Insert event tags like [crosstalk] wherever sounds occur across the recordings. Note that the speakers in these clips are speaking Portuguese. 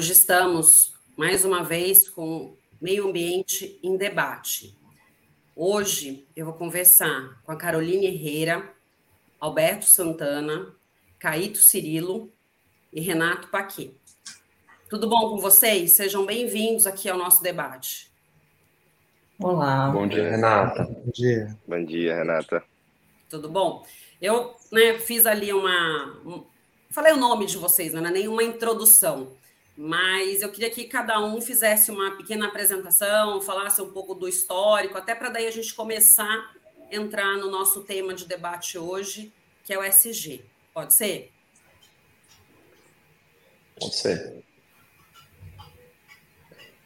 Hoje estamos mais uma vez com Meio Ambiente em Debate. Hoje eu vou conversar com a Caroline Herrera, Alberto Santana, Caíto Cirilo e Renato Paquet. Tudo bom com vocês? Sejam bem-vindos aqui ao nosso debate. Olá. Bom dia, Renata. Bom dia. Bom dia, Renata. Tudo bom? Eu né, fiz ali uma, Falei o nome de vocês, não é nenhuma introdução, mas eu queria que cada um fizesse uma pequena apresentação, falasse um pouco do histórico, até para daí a gente começar a entrar no nosso tema de debate hoje, que é o SG. Pode ser? Pode ser.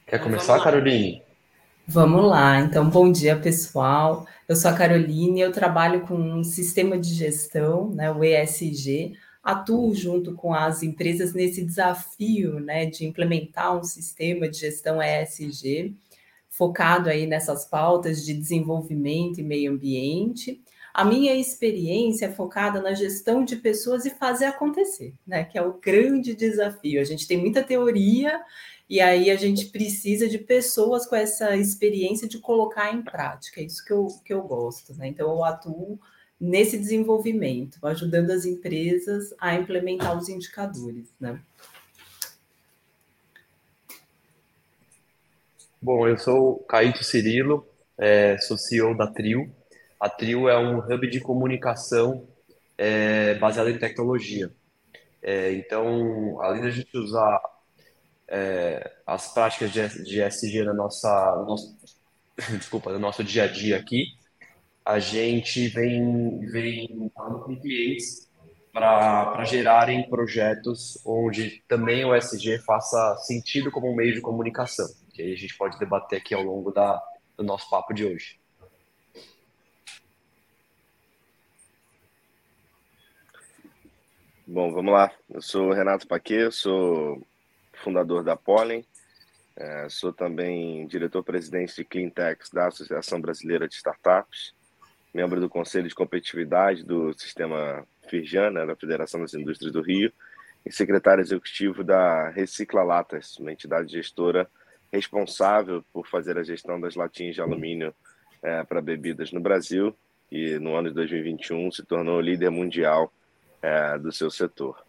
Quer então, começar, Caroline? Vamos lá. Então, bom dia, pessoal. Eu sou a Caroline, eu trabalho com um sistema de gestão, né, o ESG, atuo junto com as empresas nesse desafio né, de implementar um sistema de gestão ESG, focado aí nessas pautas de desenvolvimento e meio ambiente. A minha experiência é focada na gestão de pessoas e fazer acontecer, né? Que é o grande desafio. A gente tem muita teoria e aí a gente precisa de pessoas com essa experiência de colocar em prática. É isso que eu, que eu gosto, né? Então eu atuo nesse desenvolvimento, ajudando as empresas a implementar os indicadores, né? Bom, eu sou Caíto Cirilo, é, sou CEO da Trio. A Trio é um hub de comunicação é, baseado em tecnologia. É, então, além da gente usar é, as práticas de, de SG na nossa, no nosso, [laughs] desculpa, no nosso dia a dia aqui, a gente vem, vem falando com clientes para gerarem projetos onde também o SG faça sentido como um meio de comunicação, que aí a gente pode debater aqui ao longo da, do nosso papo de hoje. Bom, vamos lá. Eu sou Renato Paquet, sou fundador da Pollen, é, sou também diretor-presidente de Cleantechs da Associação Brasileira de Startups membro do Conselho de Competitividade do Sistema Firjan, né, da Federação das Indústrias do Rio, e secretário executivo da Recicla Latas, uma entidade gestora responsável por fazer a gestão das latinhas de alumínio é, para bebidas no Brasil e no ano de 2021 se tornou líder mundial é, do seu setor.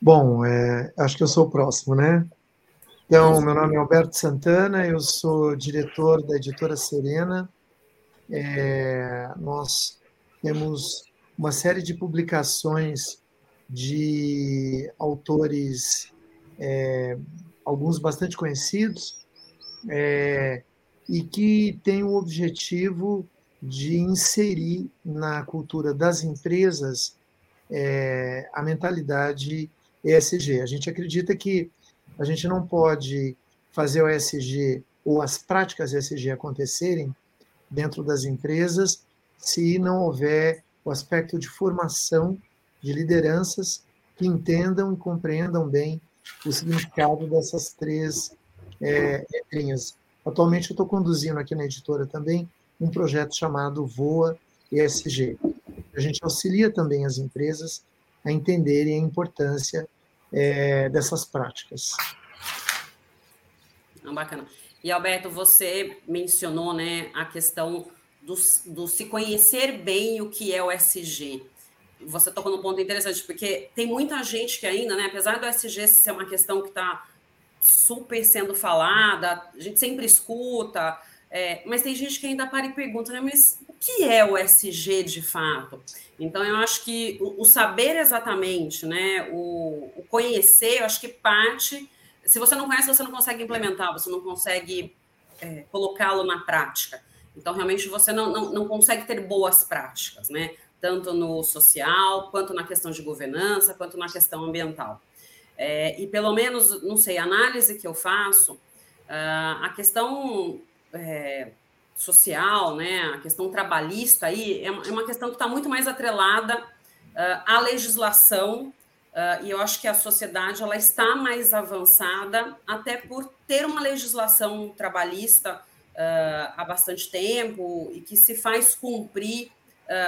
Bom, é, acho que eu sou o próximo, né? Então, meu nome é Alberto Santana, eu sou diretor da editora Serena. É, nós temos uma série de publicações de autores, é, alguns bastante conhecidos, é, e que têm o objetivo de inserir na cultura das empresas é, a mentalidade ESG. A gente acredita que a gente não pode fazer o ESG ou as práticas ESG acontecerem dentro das empresas se não houver o aspecto de formação de lideranças que entendam e compreendam bem o significado dessas três é, linhas. Atualmente eu estou conduzindo aqui na editora também um projeto chamado Voa ESG. A gente auxilia também as empresas a entenderem a importância é, dessas práticas. Não, bacana. E Alberto, você mencionou né, a questão do, do se conhecer bem o que é o SG. Você tocou num ponto interessante, porque tem muita gente que ainda, né, apesar do SG ser uma questão que está super sendo falada, a gente sempre escuta, é, mas tem gente que ainda para e pergunta, né, mas o que é o SG de fato? Então, eu acho que o, o saber exatamente, né, o, o, conhecer, eu acho que parte. Se você não conhece, você não consegue implementar, você não consegue é, colocá-lo na prática. Então, realmente, você não, não, não consegue ter boas práticas, né? Tanto no social, quanto na questão de governança, quanto na questão ambiental. É, e pelo menos, não sei, a análise que eu faço, uh, a questão é, social, né, a questão trabalhista aí, é uma é questão que está muito mais atrelada uh, à legislação, uh, e eu acho que a sociedade ela está mais avançada, até por ter uma legislação trabalhista uh, há bastante tempo e que se faz cumprir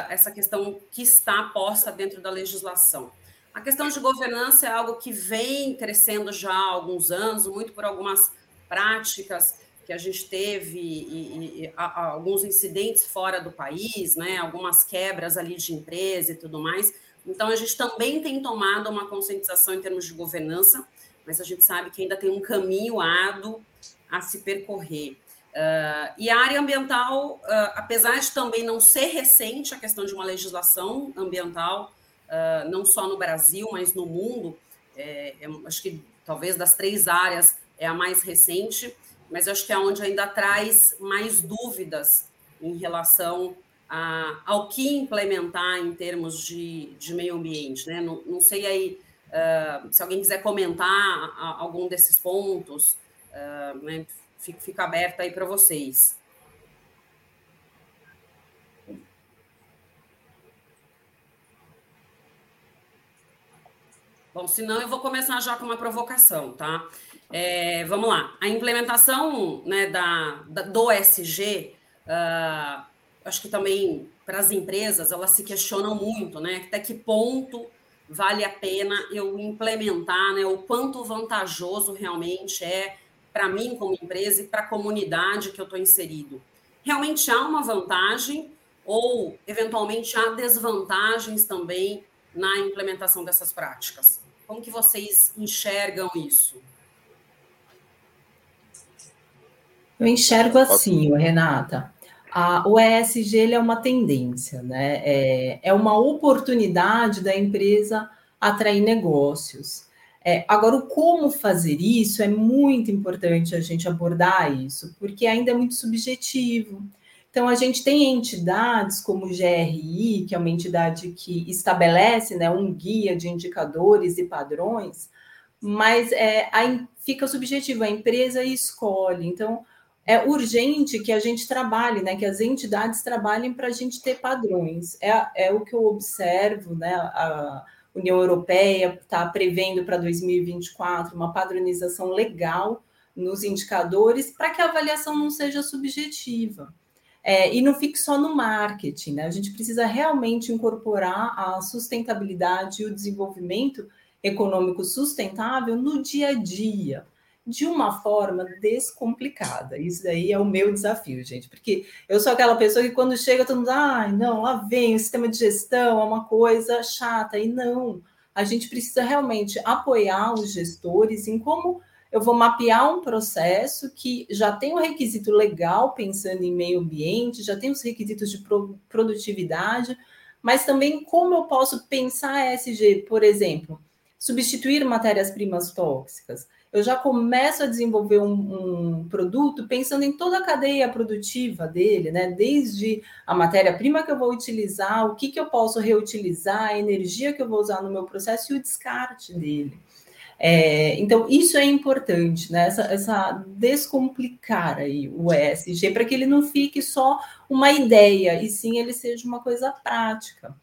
essa questão que está posta dentro da legislação. A questão de governança é algo que vem crescendo já há alguns anos, muito por algumas práticas que a gente teve e, e, a, alguns incidentes fora do país, né, algumas quebras ali de empresa e tudo mais. Então, a gente também tem tomado uma conscientização em termos de governança, mas a gente sabe que ainda tem um caminho árduo a se percorrer. Uh, e a área ambiental, uh, apesar de também não ser recente a questão de uma legislação ambiental, uh, não só no Brasil, mas no mundo, é, é, acho que talvez das três áreas é a mais recente, mas acho que é onde ainda traz mais dúvidas em relação a, ao que implementar em termos de, de meio ambiente. Né? Não, não sei aí uh, se alguém quiser comentar a, algum desses pontos, uh, né? fica, fica aberto aí para vocês. Bom, senão eu vou começar já com uma provocação, tá? É, vamos lá. A implementação né, da, da do SG, uh, ah, acho que também para as empresas, elas se questionam muito, né? Até que ponto vale a pena eu implementar, né? O quanto vantajoso realmente é para mim como empresa e para a comunidade que eu estou inserido. Realmente há uma vantagem ou, eventualmente, há desvantagens também na implementação dessas práticas? Como que vocês enxergam isso? Eu enxergo assim, Renata. A, o ESG ele é uma tendência, né? É, é uma oportunidade da empresa atrair negócios. É, agora, o como fazer isso é muito importante a gente abordar isso, porque ainda é muito subjetivo. Então, a gente tem entidades como o GRI, que é uma entidade que estabelece né, um guia de indicadores e padrões, mas é, a, fica subjetivo, a empresa escolhe. Então, é urgente que a gente trabalhe, né, que as entidades trabalhem para a gente ter padrões. É, é o que eu observo, né, a União Europeia está prevendo para 2024 uma padronização legal nos indicadores para que a avaliação não seja subjetiva. É, e não fique só no marketing, né? A gente precisa realmente incorporar a sustentabilidade e o desenvolvimento econômico sustentável no dia a dia de uma forma descomplicada. Isso daí é o meu desafio, gente, porque eu sou aquela pessoa que quando chega todo mundo, ah, não, lá vem o sistema de gestão, é uma coisa chata, e não. A gente precisa realmente apoiar os gestores em como eu vou mapear um processo que já tem um requisito legal, pensando em meio ambiente, já tem os requisitos de produtividade, mas também como eu posso pensar ESG, por exemplo, substituir matérias-primas tóxicas eu já começo a desenvolver um, um, produto pensando em toda a cadeia produtiva dele, né? Desde a matéria-prima que eu vou utilizar, o que, que eu posso reutilizar, a energia que eu vou usar no meu processo e o descarte dele. É, então, isso é importante, né? Essa, essa descomplicar aí o ESG para que ele não fique só uma ideia, e sim ele seja uma coisa prática.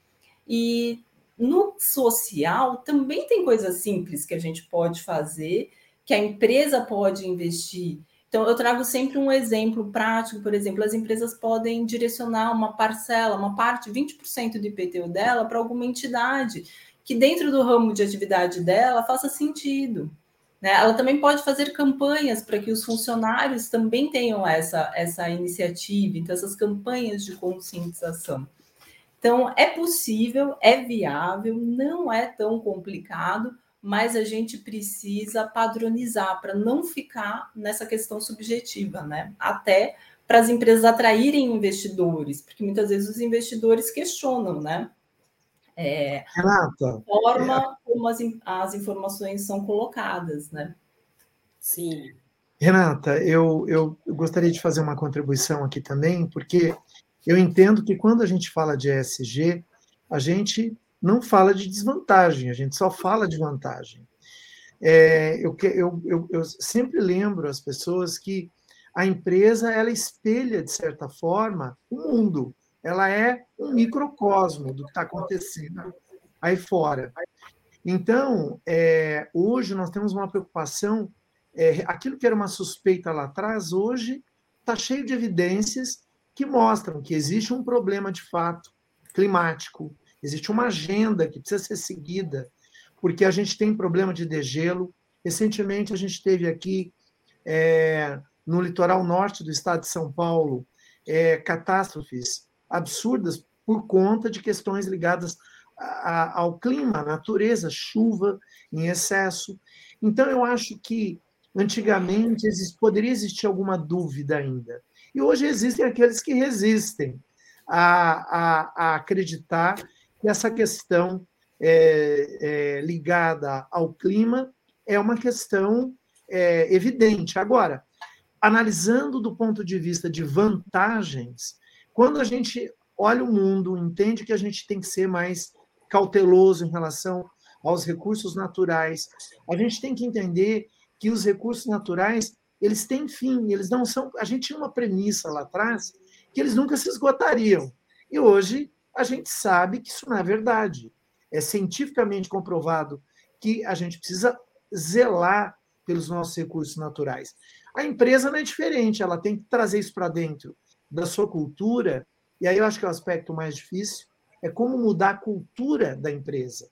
E no social também tem coisas simples que a gente pode fazer que a empresa pode investir. Então, eu trago sempre um exemplo prático, por exemplo, as empresas podem direcionar uma parcela, uma parte, 20% do IPTU dela para alguma entidade que dentro do ramo de atividade dela faça sentido. Né? Ela também pode fazer campanhas para que os funcionários também tenham essa, essa iniciativa, então essas campanhas de conscientização. Então, é possível, é viável, não é tão complicado, mas a gente precisa padronizar para não ficar nessa questão subjetiva, né? Até para as empresas atraírem investidores, porque muitas vezes os investidores questionam, né? É, Renata, a forma é... como as, as informações são colocadas, né? Sim. Renata, eu, eu gostaria de fazer uma contribuição aqui também, porque eu entendo que quando a gente fala de ESG, a gente não fala de desvantagem, a gente só fala de vantagem. É, eu, eu, eu, eu, sempre lembro as pessoas que a empresa ela espelha, de certa forma, o mundo. Ela é um microcosmo do que está acontecendo aí fora. Então, é, hoje nós temos uma preocupação, é, aquilo que era uma suspeita lá atrás, hoje está cheio de evidências que mostram que existe um problema de fato climático, existe uma agenda que precisa ser seguida, porque a gente tem problema de degelo. Recentemente, a gente teve aqui, é, no litoral norte do estado de São Paulo, é, catástrofes absurdas por conta de questões ligadas a, ao clima, à natureza, chuva em excesso. Então, eu acho que antigamente poderia existir alguma dúvida ainda. E hoje existem aqueles que resistem a, a, a acreditar essa questão é, é, ligada ao clima é uma questão é, evidente. Agora, analisando do ponto de vista de vantagens, quando a gente olha o mundo, entende que a gente tem que ser mais cauteloso em relação aos recursos naturais, a gente tem que entender que os recursos naturais eles têm fim, eles não são. A gente tinha uma premissa lá atrás que eles nunca se esgotariam. E hoje a gente sabe que isso não é verdade. É cientificamente comprovado que a gente precisa zelar pelos nossos recursos naturais. A empresa não é diferente, ela tem que trazer isso para dentro da sua cultura, e aí eu acho que é o aspecto mais difícil, é como mudar a cultura da empresa.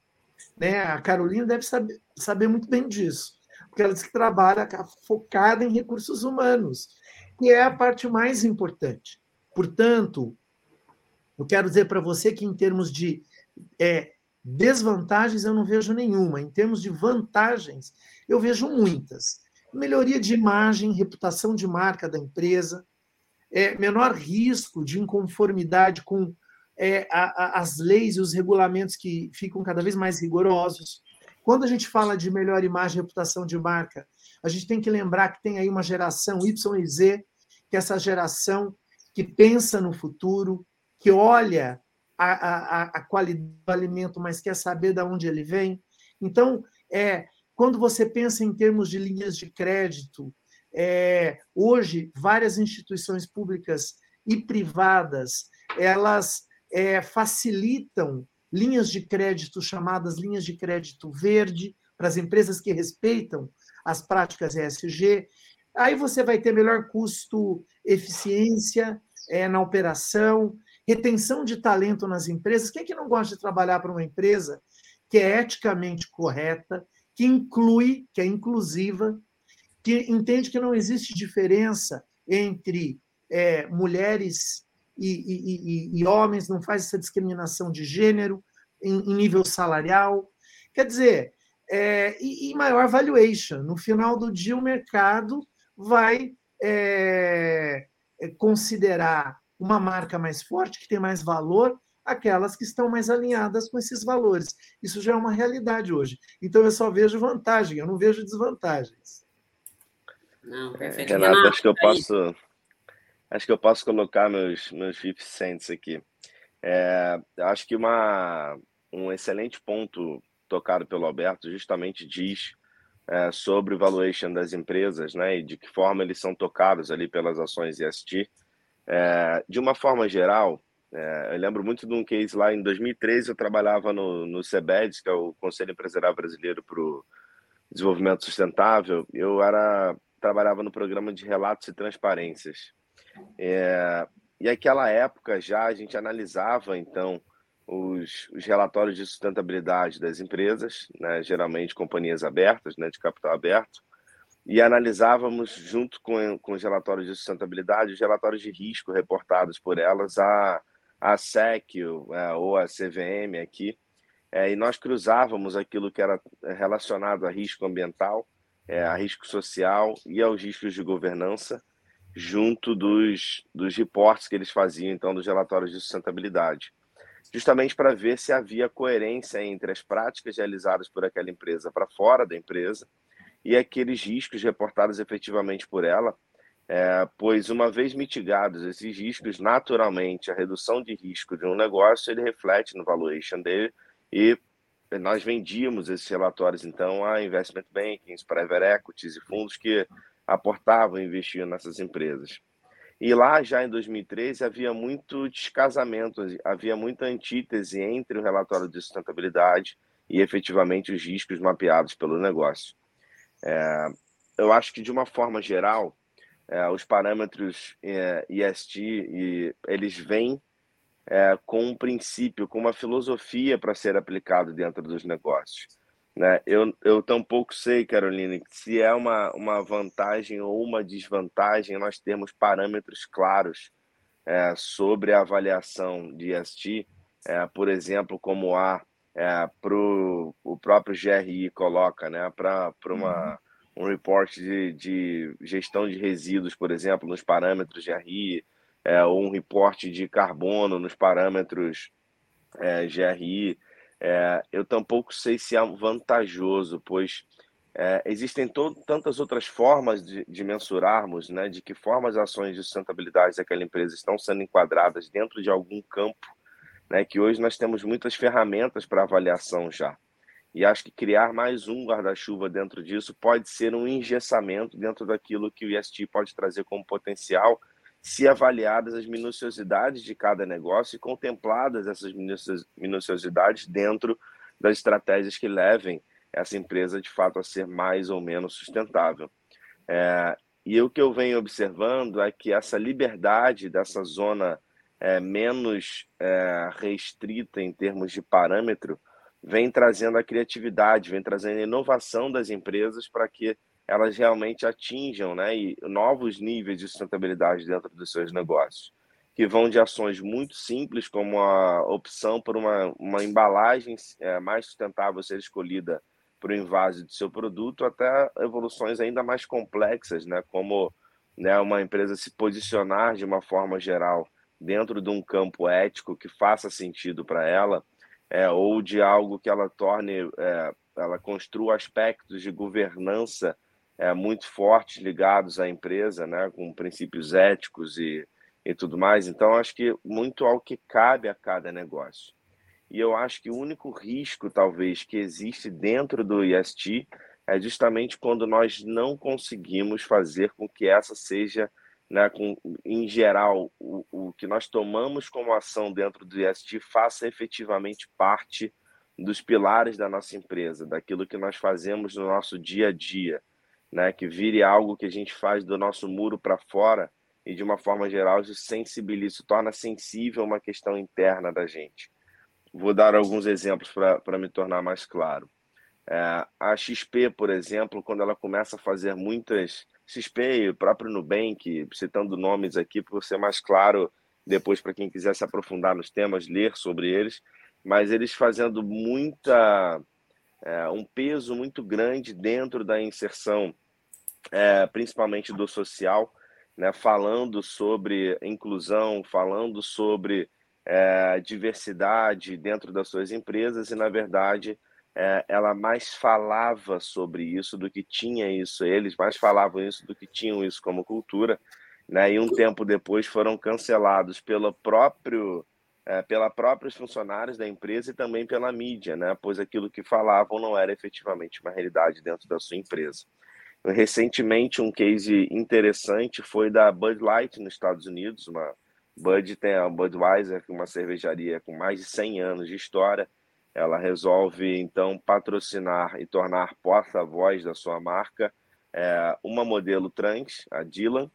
Né? A Carolina deve saber, saber muito bem disso, porque ela diz que trabalha focada em recursos humanos, que é a parte mais importante. Portanto, eu quero dizer para você que, em termos de é, desvantagens, eu não vejo nenhuma. Em termos de vantagens, eu vejo muitas. Melhoria de imagem, reputação de marca da empresa, é, menor risco de inconformidade com é, a, a, as leis e os regulamentos que ficam cada vez mais rigorosos. Quando a gente fala de melhor imagem e reputação de marca, a gente tem que lembrar que tem aí uma geração Y e Z, que é essa geração que pensa no futuro, que olha a, a, a qualidade do alimento, mas quer saber de onde ele vem. Então, é, quando você pensa em termos de linhas de crédito, é, hoje várias instituições públicas e privadas elas é, facilitam linhas de crédito chamadas linhas de crédito verde para as empresas que respeitam as práticas ESG. Aí você vai ter melhor custo eficiência é, na operação, retenção de talento nas empresas. Quem é que não gosta de trabalhar para uma empresa que é eticamente correta, que inclui, que é inclusiva, que entende que não existe diferença entre é, mulheres e, e, e, e, homens, não faz essa discriminação de gênero em, em nível salarial. Quer dizer, é, e, maior valuation. No final do dia, o mercado vai é, é considerar uma marca mais forte, que tem mais valor, aquelas que estão mais alinhadas com esses valores. Isso já é uma realidade hoje. Então eu só vejo vantagem, eu não vejo desvantagens. Não, é, perfeito. Renato, Renato, acho que eu posso acho que eu posso colocar meus meus 50 cents aqui. É, acho que uma um excelente ponto tocado pelo Alberto justamente diz é, sobre o valuation das empresas, né, e de que forma eles são tocados ali pelas ações ESG. É, de uma forma geral, é, eu lembro muito de um case lá em 2013, eu trabalhava no, no CEBEDS, que é o Conselho Empresarial Brasileiro para o Desenvolvimento Sustentável. Eu era trabalhava no programa de relatos e transparências. É, e aquela época já a gente analisava, então, os, os relatórios de sustentabilidade das empresas, né, geralmente companhias abertas, né, de capital aberto, e analisávamos, junto com, com os relatórios de sustentabilidade, os relatórios de risco reportados por elas, a, a SEC é, ou a CVM aqui, é, e nós cruzávamos aquilo que era relacionado a risco ambiental, é, a risco social e aos riscos de governança, junto dos, dos reportes que eles faziam, então, dos relatórios de sustentabilidade, justamente para ver se havia coerência entre as práticas realizadas por aquela empresa para fora da empresa e aqueles riscos reportados efetivamente por ela, é, pois uma vez mitigados esses riscos, naturalmente a redução de risco de um negócio ele reflete no valuation dele e nós vendíamos esses relatórios então a investment bankings, private equities e fundos que aportavam e investiam nessas empresas. E lá já em 2013 havia muito descasamento, havia muita antítese entre o relatório de sustentabilidade e efetivamente os riscos mapeados pelo negócio. É, eu acho que, de uma forma geral, é, os parâmetros é, ESG, e, eles vêm é, com um princípio, com uma filosofia para ser aplicado dentro dos negócios. Né? Eu, eu tampouco sei, Carolina, se é uma, uma vantagem ou uma desvantagem nós termos parâmetros claros é, sobre a avaliação de ESG, é, por exemplo, como há é, para o próprio GRI coloca, né, para uma uhum. um report de, de gestão de resíduos, por exemplo, nos parâmetros GRI, é, ou um reporte de carbono nos parâmetros é, GRI. É, eu tampouco sei se é vantajoso, pois é, existem tantas outras formas de, de, mensurarmos, né, de que formas as ações de sustentabilidade daquela empresa estão sendo enquadradas dentro de algum campo né, que hoje nós temos muitas ferramentas para avaliação já. E acho que criar mais um guarda-chuva dentro disso pode ser um engessamento dentro daquilo que o IST pode trazer como potencial, se avaliadas as minuciosidades de cada negócio e contempladas essas minuciosidades dentro das estratégias que levem essa empresa de fato a ser mais ou menos sustentável. É, e o que eu venho observando é que essa liberdade dessa zona é, menos é, restrita em termos de parâmetro, vem trazendo a criatividade, vem trazendo a inovação das empresas para que elas realmente atinjam né, novos níveis de sustentabilidade dentro dos seus negócios, que vão de ações muito simples, como a opção por uma, uma embalagem é, mais sustentável ser escolhida para o invase do seu produto, até evoluções ainda mais complexas, né, como né, uma empresa se posicionar de uma forma geral dentro de um campo ético que faça sentido para ela, é, ou de algo que ela torne, é, ela construa aspectos de governança é, muito fortes ligados à empresa, né, com princípios éticos e, e tudo mais. Então, acho que muito ao que cabe a cada negócio. E eu acho que o único risco, talvez, que existe dentro do IST é justamente quando nós não conseguimos fazer com que essa seja né, com, em geral, o, o que nós tomamos como ação dentro do IST faça efetivamente parte dos pilares da nossa empresa, daquilo que nós fazemos no nosso dia a dia, né, que vire algo que a gente faz do nosso muro para fora e, de uma forma geral, se sensibiliza, torna sensível uma questão interna da gente. Vou dar alguns exemplos para me tornar mais claro. É, a XP, por exemplo, quando ela começa a fazer muitas XP, o próprio Nubank, citando nomes aqui para ser mais claro depois para quem quiser se aprofundar nos temas, ler sobre eles, mas eles fazendo muita é, um peso muito grande dentro da inserção, é, principalmente do social, né, falando sobre inclusão, falando sobre é, diversidade dentro das suas empresas e, na verdade, é, ela mais falava sobre isso do que tinha isso, eles mais falavam isso do que tinham isso como cultura, né? E um tempo depois foram cancelados pelo próprio é, pela próprios funcionários da empresa e também pela mídia, né? Pois aquilo que falavam não era efetivamente uma realidade dentro da sua empresa. Recentemente, um case interessante foi da Bud Light nos Estados Unidos. Uma Bud tem a Budweiser, uma cervejaria com mais de 100 anos de história, ela resolve então patrocinar e tornar porta-voz da sua marca é, uma modelo trans, a Dylan,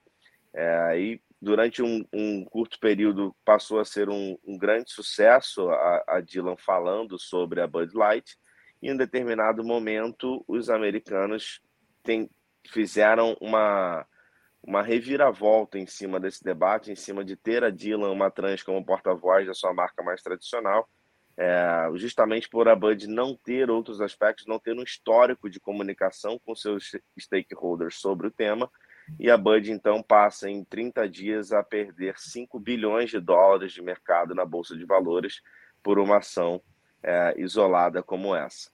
é, e durante um, um, curto período passou a ser um, um grande sucesso a, a, Dylan falando sobre a Bud Light, e em determinado momento os americanos tem, fizeram uma, uma reviravolta em cima desse debate, em cima de ter a Dylan, uma trans, como porta-voz da sua marca mais tradicional, é, justamente por a Bud não ter outros aspectos, não ter um histórico de comunicação com seus stakeholders sobre o tema, e a Bud então passa em 30 dias a perder 5 bilhões de dólares de mercado na Bolsa de Valores por uma ação é, isolada como essa.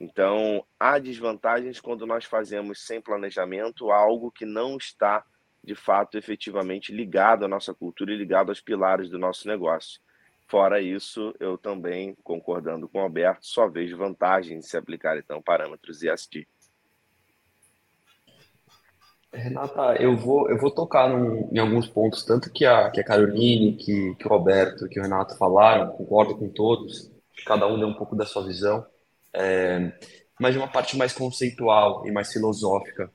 Então, há desvantagens quando nós fazemos sem planejamento algo que não está, de fato, efetivamente ligado à nossa cultura e ligado aos pilares do nosso negócio. Fora isso, eu também, concordando com o Alberto, só vejo vantagem de se aplicar então parâmetros ISD. Renata, eu vou, eu vou tocar num, em alguns pontos, tanto que a, que a Caroline, que, que o Roberto, que o Renato falaram, concordo com todos, cada um deu um pouco da sua visão, é, mas de uma parte mais conceitual e mais filosófica.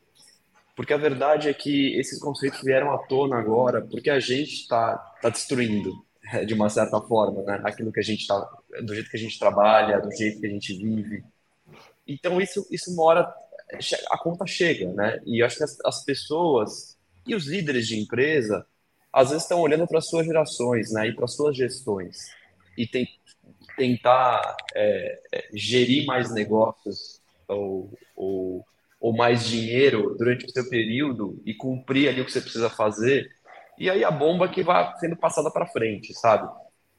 Porque a verdade é que esses conceitos vieram à tona agora porque a gente está tá destruindo [laughs] de uma certa forma, né? Aquilo que a gente tá, do jeito que a gente trabalha, do jeito que a gente vive. Então isso, isso uma hora a conta chega, né? E eu acho que as, as pessoas e os líderes de empresa às vezes estão olhando para as suas gerações, né? E para as suas gestões e tem, tentar é, é, gerir mais negócios ou, ou, ou mais dinheiro durante o seu período e cumprir ali o que você precisa fazer e aí a bomba que vai sendo passada para frente, sabe?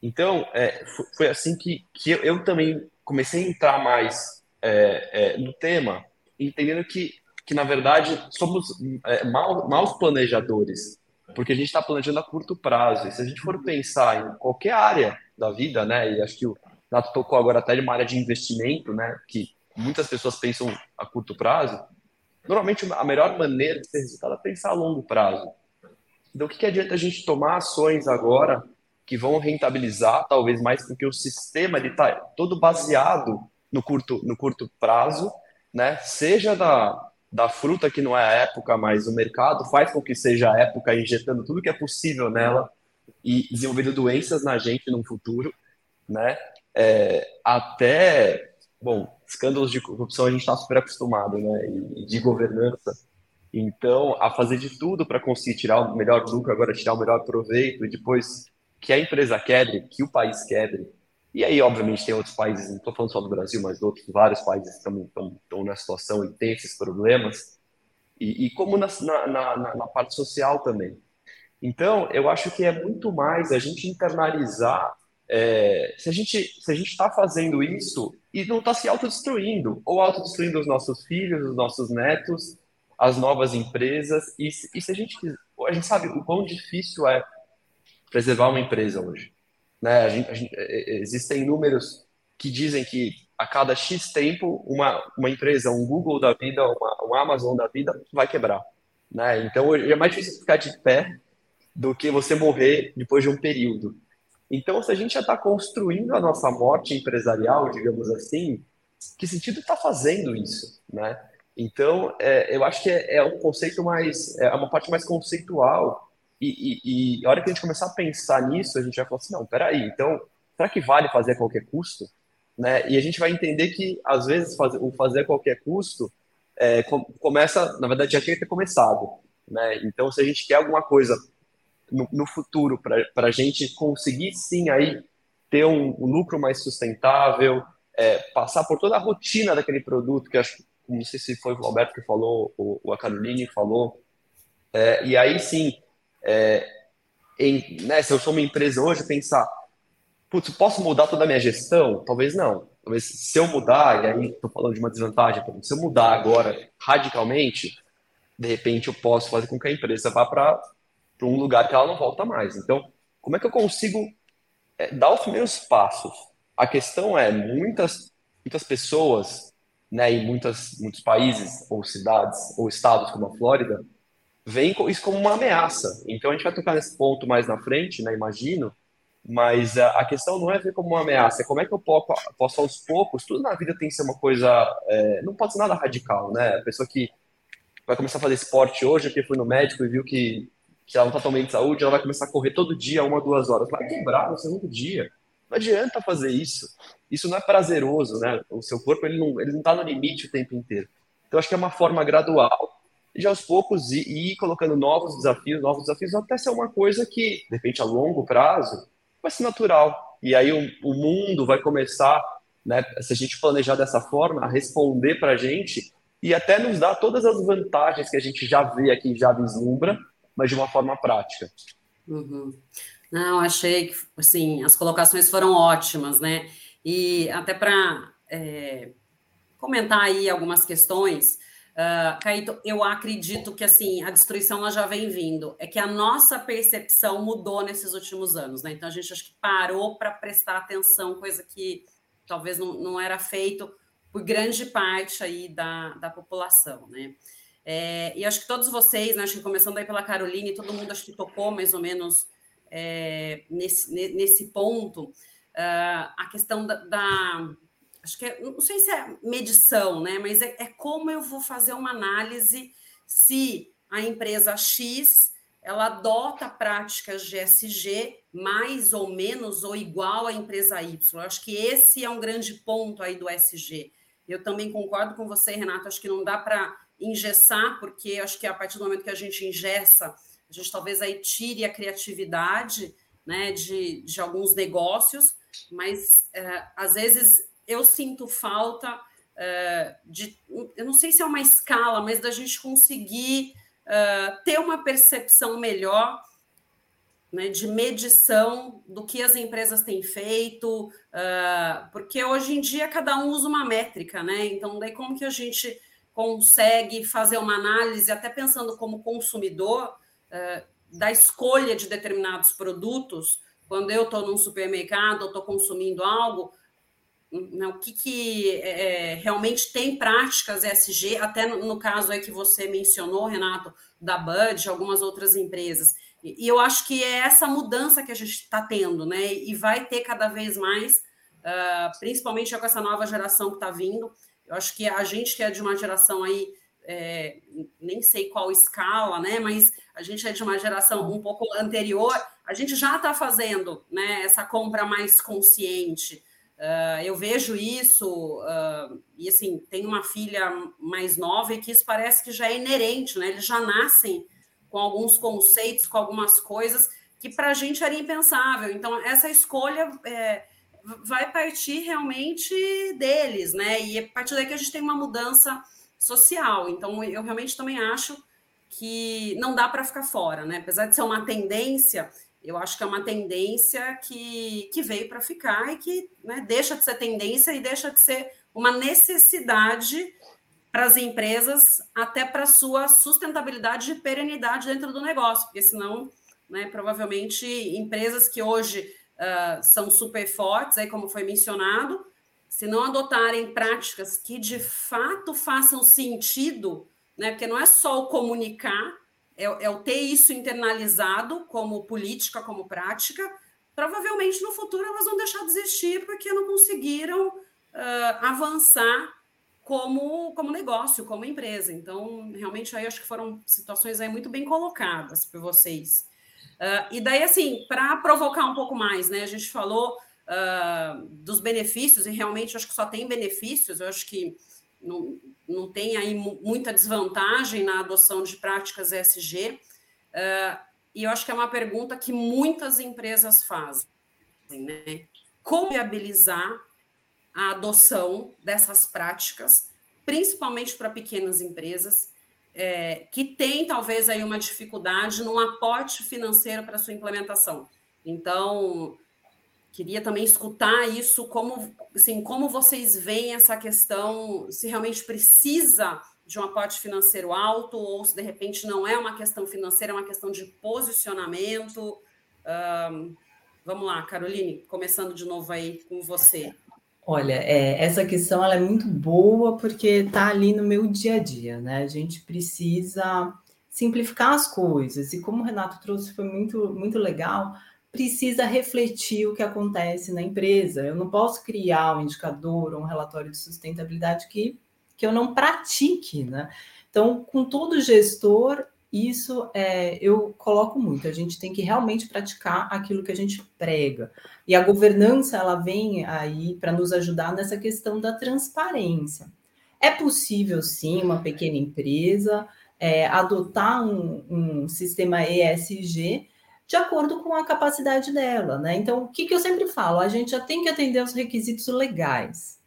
Então, é, foi assim que, que eu, eu, também comecei a entrar mais é, é, no tema, entendendo que, que na verdade, somos é, mal, maus planejadores, porque a gente está planejando a curto prazo. E se a gente for pensar em qualquer área da vida, né, e acho que o Nato tocou agora até de uma área de investimento, né, que muitas pessoas pensam a curto prazo, normalmente a melhor maneira de ter resultado é pensar a longo prazo. Então, o que, que adianta a gente tomar ações agora que vão rentabilizar, talvez mais porque o sistema está todo baseado no curto, no curto prazo, né? seja da, da fruta que não é a época, mas o mercado faz com que seja a época, injetando tudo que é possível nela e desenvolvendo doenças na gente no futuro, né? É, até, bom, escândalos de corrupção a gente está super acostumado, né? E de governança então, a fazer de tudo para conseguir tirar o melhor lucro, agora tirar o melhor proveito, e depois que a empresa quebre, que o país quebre. E aí, obviamente, tem outros países, não estou falando só do Brasil, mas outros vários países também estão na situação e têm esses problemas. E, e como na, na, na, na parte social também. Então, eu acho que é muito mais a gente internalizar é, se a gente se a gente está fazendo isso e não está se autodestruindo, ou autodestruindo os nossos filhos, os nossos netos, as novas empresas. E, e se a gente a gente sabe o quão difícil é preservar uma empresa hoje. Né? A gente, a gente, é, é, existem números que dizem que a cada X tempo uma, uma empresa, um Google da vida, uma, uma Amazon da vida, vai quebrar. Né? Então é mais difícil ficar de pé do que você morrer depois de um período. Então, se a gente já está construindo a nossa morte empresarial, digamos assim, que sentido está fazendo isso, né? Então, é, eu acho que é, é, um conceito mais, é uma parte mais conceitual. E, e, e, a hora que a gente começar a pensar nisso, a gente vai falar assim, não, peraí, então, será que vale fazer a qualquer custo? Né? E a gente vai entender que, às vezes, fazer, o fazer a qualquer custo é, com, começa, na verdade, já tinha que ter começado. Né? Então, se a gente quer alguma coisa no, no futuro para a gente conseguir, sim, aí ter um, um lucro mais sustentável, é, passar por toda a rotina daquele produto, que acho não sei se foi o Alberto que falou, ou a Caroline falou, é, e aí sim, é, em, né, se eu sou uma empresa hoje, pensar, putz, posso mudar toda a minha gestão? Talvez não. Talvez se eu mudar, e aí estou falando de uma desvantagem, se eu mudar agora radicalmente, de repente eu posso fazer com que a empresa vá para um lugar que ela não volta mais. Então, como é que eu consigo é, dar os primeiros passos? A questão é, muitas, muitas pessoas né, em muitas, muitos países, ou cidades, ou estados como a Flórida, vem isso como uma ameaça. Então a gente vai tocar nesse ponto mais na frente, né, imagino, mas a, questão não é ver como uma ameaça, é como é que eu posso, posso aos poucos, tudo na vida tem que ser uma coisa, é, não pode ser nada radical, né? A pessoa que vai começar a fazer esporte hoje, que foi no médico e viu que, que ela não está tão bem de saúde, ela vai começar a correr todo dia, uma, duas horas. Vai quebrar no segundo dia. Não adianta fazer isso. Isso não é prazeroso, né? O seu corpo ele não ele não está no limite o tempo inteiro. Então acho que é uma forma gradual de aos poucos ir, ir colocando novos desafios, novos desafios até ser uma coisa que de repente a longo prazo vai ser natural. E aí o, o mundo vai começar, né? Se a gente planejar dessa forma, a responder para a gente e até nos dar todas as vantagens que a gente já vê aqui, já vislumbra, mas de uma forma prática. Uhum. Não, achei que assim, as colocações foram ótimas, né? E até para é, comentar aí algumas questões, uh, Caíto, eu acredito que assim a destruição ela já vem vindo. É que a nossa percepção mudou nesses últimos anos, né? Então a gente acho que parou para prestar atenção, coisa que talvez não, não era feito por grande parte aí da, da população, né? É, e acho que todos vocês, né, acho que começando aí pela Caroline, todo mundo acho que tocou mais ou menos é, nesse, nesse ponto, uh, a questão da, da, Acho que é, não sei se é medição, né? Mas é, é como eu vou fazer uma análise se a empresa X ela adota práticas de SG mais ou menos ou igual à empresa Y. Eu acho que esse é um grande ponto aí do SG. Eu também concordo com você, Renato, acho que não dá para engessar, porque acho que a partir do momento que a gente engessa, a gente talvez aí tire a criatividade né, de, de alguns negócios, mas é, às vezes eu sinto falta é, de, eu não sei se é uma escala, mas da gente conseguir uh, ter uma percepção melhor né, de medição do que as empresas têm feito, uh, porque hoje em dia cada um usa uma métrica, né? Então, daí como que a gente consegue fazer uma análise, até pensando como consumidor, da escolha de determinados produtos, quando eu estou num supermercado, estou consumindo algo, né, o que, que é, realmente tem práticas SG, até no, no, caso aí que você mencionou, Renato, da Bud, algumas outras empresas. E, e eu acho que é essa mudança que a gente está tendo, né? E vai ter cada vez mais, uh, principalmente com essa nova geração que está vindo. Eu acho que a gente que é de uma geração aí, é, nem sei qual escala, né? Mas a gente é de uma geração um pouco anterior, a gente já está fazendo né, essa compra mais consciente. Uh, eu vejo isso, uh, e assim, tem uma filha mais nova e que isso parece que já é inerente, né? Eles já nascem com alguns conceitos, com algumas coisas que para a gente era impensável. Então, essa escolha é, vai partir realmente deles, né? E a partir daí que a gente tem uma mudança social. Então, eu realmente também acho que não dá para ficar fora, né? Apesar de ser uma tendência, eu acho que é uma tendência que, que veio para ficar e que né, deixa de ser tendência e deixa de ser uma necessidade para as empresas, até para sua sustentabilidade e perenidade dentro do negócio, porque senão, né, provavelmente, empresas que hoje uh, são super fortes, aí como foi mencionado, se não adotarem práticas que de fato façam sentido, né, porque não é só o comunicar, é, é o ter isso internalizado como política, como prática, provavelmente no futuro elas vão deixar de existir porque não conseguiram uh, avançar como, como negócio, como empresa. Então, realmente, aí acho que foram situações aí muito bem colocadas por vocês. Uh, e daí, assim, para provocar um pouco mais, né? A gente falou uh, dos benefícios, e realmente acho que só tem benefícios, eu acho que não, não tem aí muita desvantagem na adoção de práticas ESG. Uh, ah, e eu acho que é uma pergunta que muitas empresas fazem, né? Como viabilizar a adoção dessas práticas, principalmente para pequenas empresas, é, que têm talvez aí uma dificuldade no aporte financeiro para sua implementação. Então, Queria também escutar isso, como, assim, como vocês veem essa questão, se realmente precisa de um aporte financeiro alto, ou se de repente não é uma questão financeira, é uma questão de posicionamento. Um, vamos lá, Caroline, começando de novo aí com você. Olha, é, essa questão ela é muito boa porque está ali no meu dia a dia, né? A gente precisa simplificar as coisas, e como o Renato trouxe, foi muito, muito legal precisa refletir o que acontece na empresa. Eu não posso criar um indicador ou um relatório de sustentabilidade que, que eu não pratique, né? Então, com todo gestor, isso é, eu coloco muito. A gente tem que realmente praticar aquilo que a gente prega. E a governança ela vem aí para nos ajudar nessa questão da transparência. É possível, sim, uma pequena empresa é, adotar um, um sistema ESG de acordo com a capacidade dela, né? Então, o que, que eu sempre falo? A gente já tem que atender aos requisitos legais.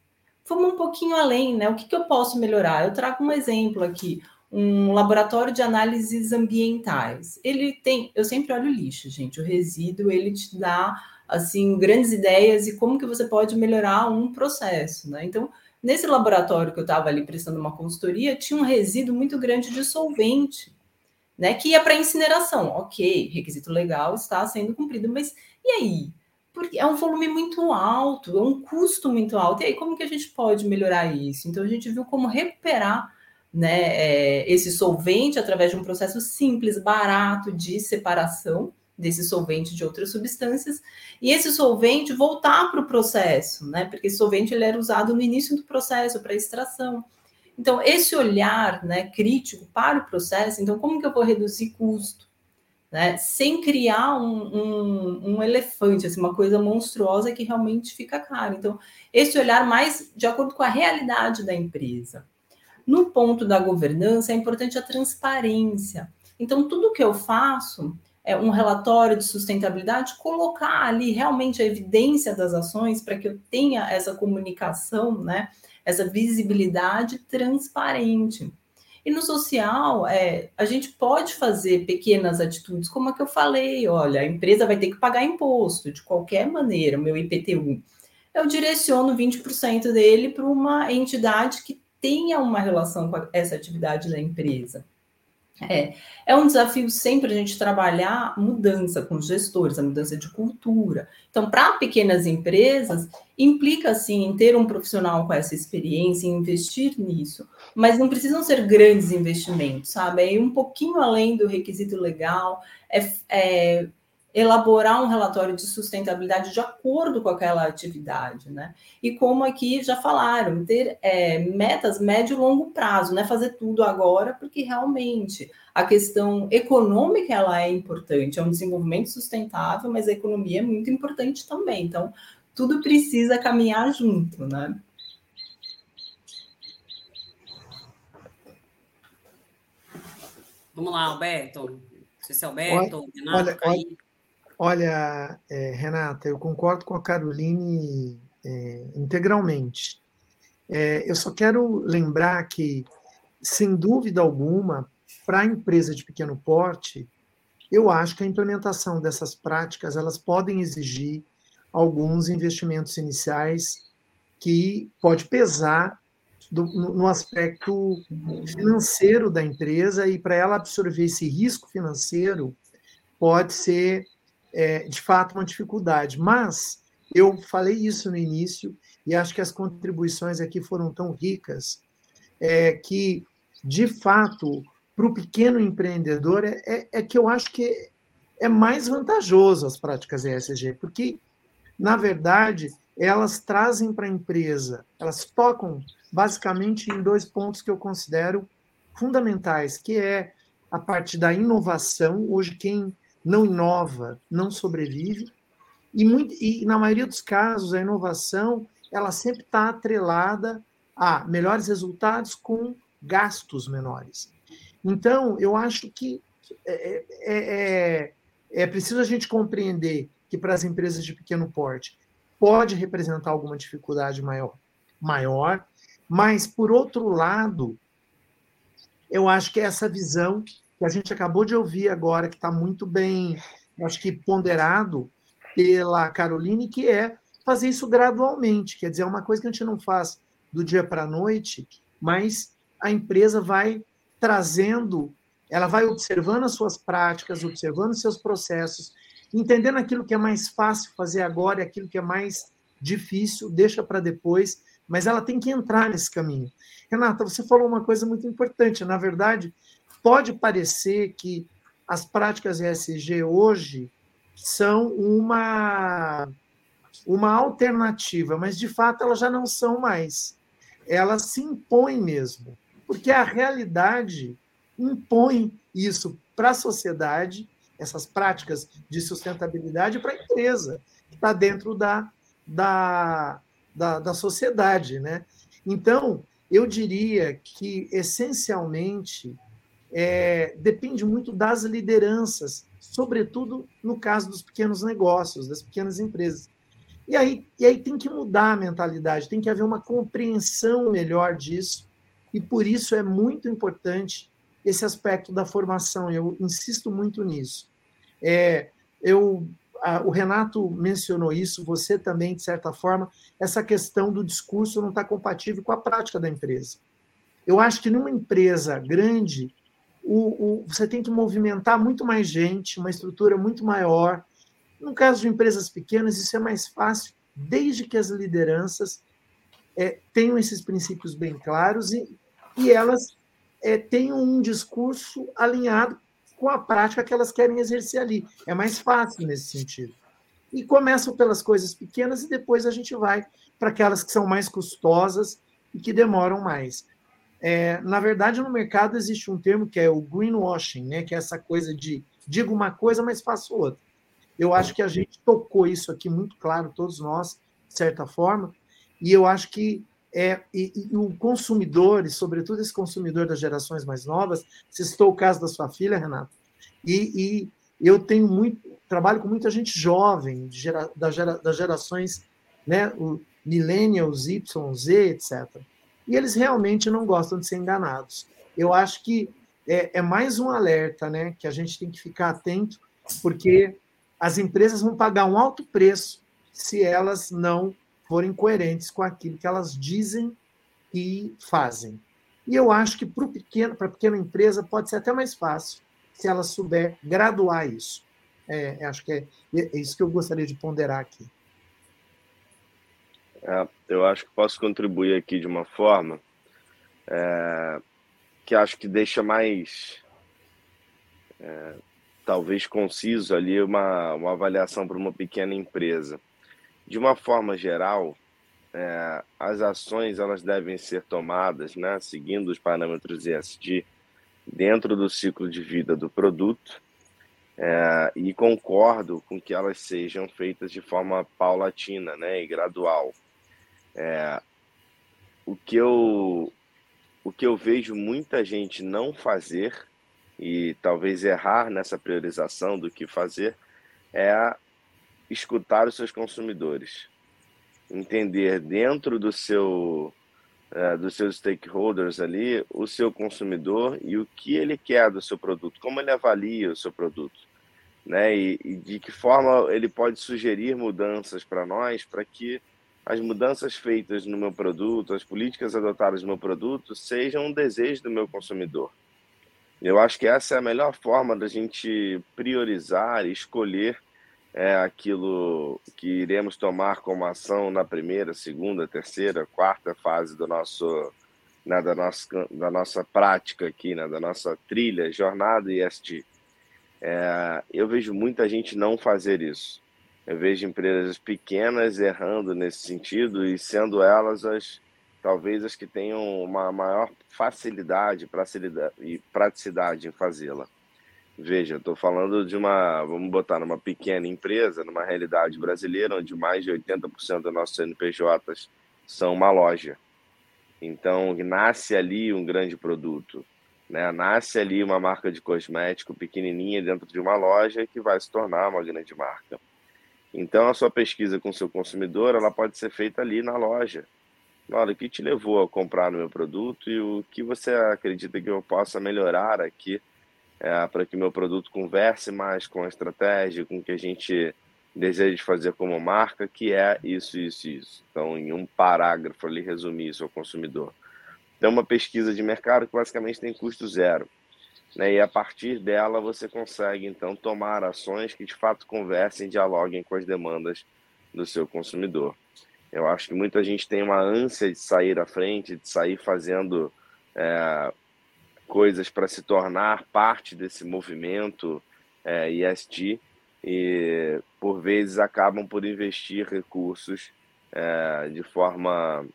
Vamos um pouquinho além, né? O que, que eu posso melhorar? Eu trago um exemplo aqui, um laboratório de análises ambientais. Ele tem, eu sempre olho o lixo, gente. O resíduo ele te dá assim grandes ideias e como que você pode melhorar um processo, né? Então, nesse laboratório que eu estava ali prestando uma consultoria, tinha um resíduo muito grande de solvente né? Que ia para incineração. Ok, requisito legal está sendo cumprido, mas e aí? Porque é um volume muito alto, é um custo muito alto. E aí, como que a gente pode melhorar isso? Então, a gente viu como recuperar né, é, esse solvente através de um processo simples, barato de separação desse solvente de outras substâncias e esse solvente voltar para o processo, né? Porque esse solvente ele era usado no início do processo para extração. Então, esse olhar né, crítico para o processo, então, como que eu vou reduzir custo? né? Sem criar um, um, um, elefante, assim, uma coisa monstruosa que realmente fica caro. Então, esse olhar mais de acordo com a realidade da empresa. No ponto da governança, é importante a transparência. Então, tudo que eu faço, é um relatório de sustentabilidade, colocar ali realmente a evidência das ações para que eu tenha essa comunicação, né? Essa visibilidade transparente. E no social, é, a gente pode fazer pequenas atitudes, como a que eu falei: olha, a empresa vai ter que pagar imposto de qualquer maneira, meu IPTU. Eu direciono 20% dele para uma entidade que tenha uma relação com essa atividade da empresa. É, é um desafio sempre a gente trabalhar mudança com os gestores, a mudança de cultura. Então, para pequenas empresas, implica, sim, em ter um profissional com essa experiência, investir nisso, mas não precisam ser grandes investimentos, sabe? É ir um pouquinho além do requisito legal, é, é elaborar um relatório de sustentabilidade de acordo com aquela atividade, né? E como aqui já falaram, ter é, metas médio e longo prazo, né? Fazer tudo agora, porque realmente a questão econômica ela é importante, é um desenvolvimento sustentável, mas a economia é muito importante também. Então, tudo precisa caminhar junto, né? Vamos lá, Alberto. Não sei se é Alberto, olha, Renato, olha, Olha, é, Renata, eu concordo com a Caroline é, integralmente. É, eu só quero lembrar que, sem dúvida alguma, para a empresa de pequeno porte, eu acho que a implementação dessas práticas elas podem exigir alguns investimentos iniciais que pode pesar do, no aspecto financeiro da empresa e para ela absorver esse risco financeiro pode ser é, de fato uma dificuldade. Mas eu falei isso no início e acho que as contribuições aqui foram tão ricas é, que, de fato, para o pequeno empreendedor, é, é, é, que eu acho que é mais vantajoso as práticas ESG, porque, na verdade, elas trazem para a empresa, elas tocam basicamente em dois pontos que eu considero fundamentais, que é a parte da inovação. Hoje, quem não inova, não sobrevive. E, muito, e na maioria dos casos, a inovação ela sempre está atrelada a melhores resultados com gastos menores. Então, eu acho que é, é, é, é preciso a gente compreender que para as empresas de pequeno porte pode representar alguma dificuldade maior, maior, mas por outro lado, eu acho que essa visão que a gente acabou de ouvir agora, que está muito bem, acho que ponderado pela Caroline, que é fazer isso gradualmente. Quer dizer, é uma coisa que a gente não faz do dia para a noite, mas a empresa vai trazendo, ela vai observando as suas práticas, observando os seus processos, entendendo aquilo que é mais fácil fazer agora e aquilo que é mais difícil, deixa para depois, mas ela tem que entrar nesse caminho. Renata, você falou uma coisa muito importante. Na verdade, pode parecer que as práticas ESG hoje são uma, uma alternativa, mas de fato elas já não são mais. Elas se impõem mesmo, porque a realidade impõe isso para a sociedade, essas práticas de sustentabilidade para a empresa, que está dentro da, da, da, da sociedade. Né? Então, eu diria que, essencialmente, é, depende muito das lideranças, sobretudo no caso dos pequenos negócios, das pequenas empresas. E aí, e aí tem que mudar a mentalidade, tem que haver uma compreensão melhor disso, e por isso é muito importante esse aspecto da formação, eu insisto muito nisso. É, eu, a, o Renato mencionou isso, você também, de certa forma, essa questão do discurso não está compatível com a prática da empresa. Eu acho que numa empresa grande, o, o, você tem que movimentar muito mais gente, uma estrutura muito maior. No caso de empresas pequenas, isso é mais fácil, desde que as lideranças é, tenham esses princípios bem claros e, e elas é, tenham um discurso alinhado com a prática que elas querem exercer ali. É mais fácil nesse sentido. E começam pelas coisas pequenas e depois a gente vai para aquelas que são mais custosas e que demoram mais. É, na verdade, no mercado existe um termo que é o greenwashing, né? que é essa coisa de digo uma coisa, mas faço outra. Eu acho que a gente tocou isso aqui muito claro, todos nós, de certa forma, e eu acho que é, e, e o consumidor, e sobretudo esse consumidor das gerações mais novas, se citou o caso da sua filha, Renato, e, e eu tenho muito, trabalho com muita gente jovem, gera, das, gera, das gerações, né, o millennials, Y, Z, etc. E eles realmente não gostam de ser enganados. Eu acho que é, é mais um alerta, né, que a gente tem que ficar atento, porque as empresas vão pagar um alto preço se elas não forem coerentes com aquilo que elas dizem e fazem. E eu acho que para pequeno, a pequena empresa pode ser até mais fácil se ela souber graduar isso. É, acho que é, é, isso que eu gostaria de ponderar aqui. É, eu acho que posso contribuir aqui de uma forma é, que acho que deixa mais, é, talvez conciso ali, uma, uma avaliação para uma pequena empresa. De uma forma geral, é, as ações elas devem ser tomadas, né, seguindo os parâmetros ESG, dentro do ciclo de vida do produto, é, e concordo com que elas sejam feitas de forma paulatina né, e gradual. É, o, que eu, o que eu vejo muita gente não fazer, e talvez errar nessa priorização do que fazer, é escutar os seus consumidores, entender dentro do seu é, dos seus stakeholders ali o seu consumidor e o que ele quer do seu produto, como ele avalia o seu produto, né? E, e de que forma ele pode sugerir mudanças para nós, para que as mudanças feitas no meu produto, as políticas adotadas no meu produto sejam um desejo do meu consumidor. Eu acho que essa é a melhor forma da gente priorizar e escolher é aquilo que iremos tomar como ação na primeira, segunda, terceira, quarta fase do nosso, né, da, nossa, da nossa prática aqui, né, da nossa trilha, jornada ESG. É, eu vejo muita gente não fazer isso. Eu vejo empresas pequenas errando nesse sentido e sendo elas as talvez as que tenham uma maior facilidade e praticidade em fazê-la. Veja, estou falando de uma, vamos botar numa pequena empresa, numa realidade brasileira, onde mais de 80% dos nossos NPJs são uma loja. Então, nasce ali um grande produto, né? nasce ali uma marca de cosmético pequenininha dentro de uma loja que vai se tornar uma grande marca. Então, a sua pesquisa com o seu consumidor, ela pode ser feita ali na loja. Olha, o que te levou a comprar no meu produto e o que você acredita que eu possa melhorar aqui é, para que meu produto converse mais com a estratégia, com o que a gente deseja fazer como marca, que é isso, isso, isso. Então, em um parágrafo ali, resumir isso ao consumidor. Então, uma pesquisa de mercado que basicamente tem custo zero. Né? E a partir dela você consegue, então, tomar ações que de fato conversem, dialoguem com as demandas do seu consumidor. Eu acho que muita gente tem uma ânsia de sair à frente, de sair fazendo é, coisas para se tornar parte desse movimento é, ESG e, por vezes, acabam por investir recursos é, de forma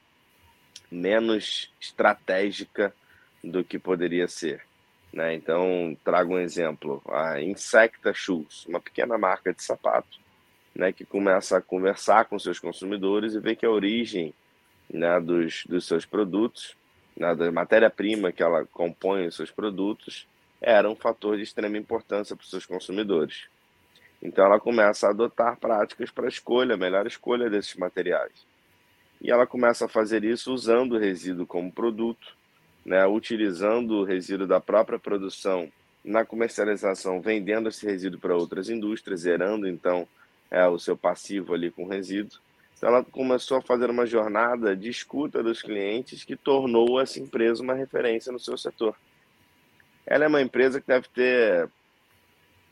menos estratégica do que poderia ser. Né? Então, trago um exemplo: a Insecta Shoes, uma pequena marca de sapato, né, que começa a conversar com seus consumidores e ver que a origem né, dos, dos seus produtos né, da matéria-prima que ela compõe os seus produtos, era um fator de extrema importância para os seus consumidores. Então ela começa a adotar práticas para a escolha, a melhor escolha desses materiais. E ela começa a fazer isso usando o resíduo como produto, né, utilizando o resíduo da própria produção na comercialização, vendendo esse resíduo para outras indústrias, zerando então é, o seu passivo ali com resíduo então, ela começou a fazer uma jornada de escuta dos clientes que tornou essa empresa uma referência no seu setor. Ela é uma empresa que deve ter,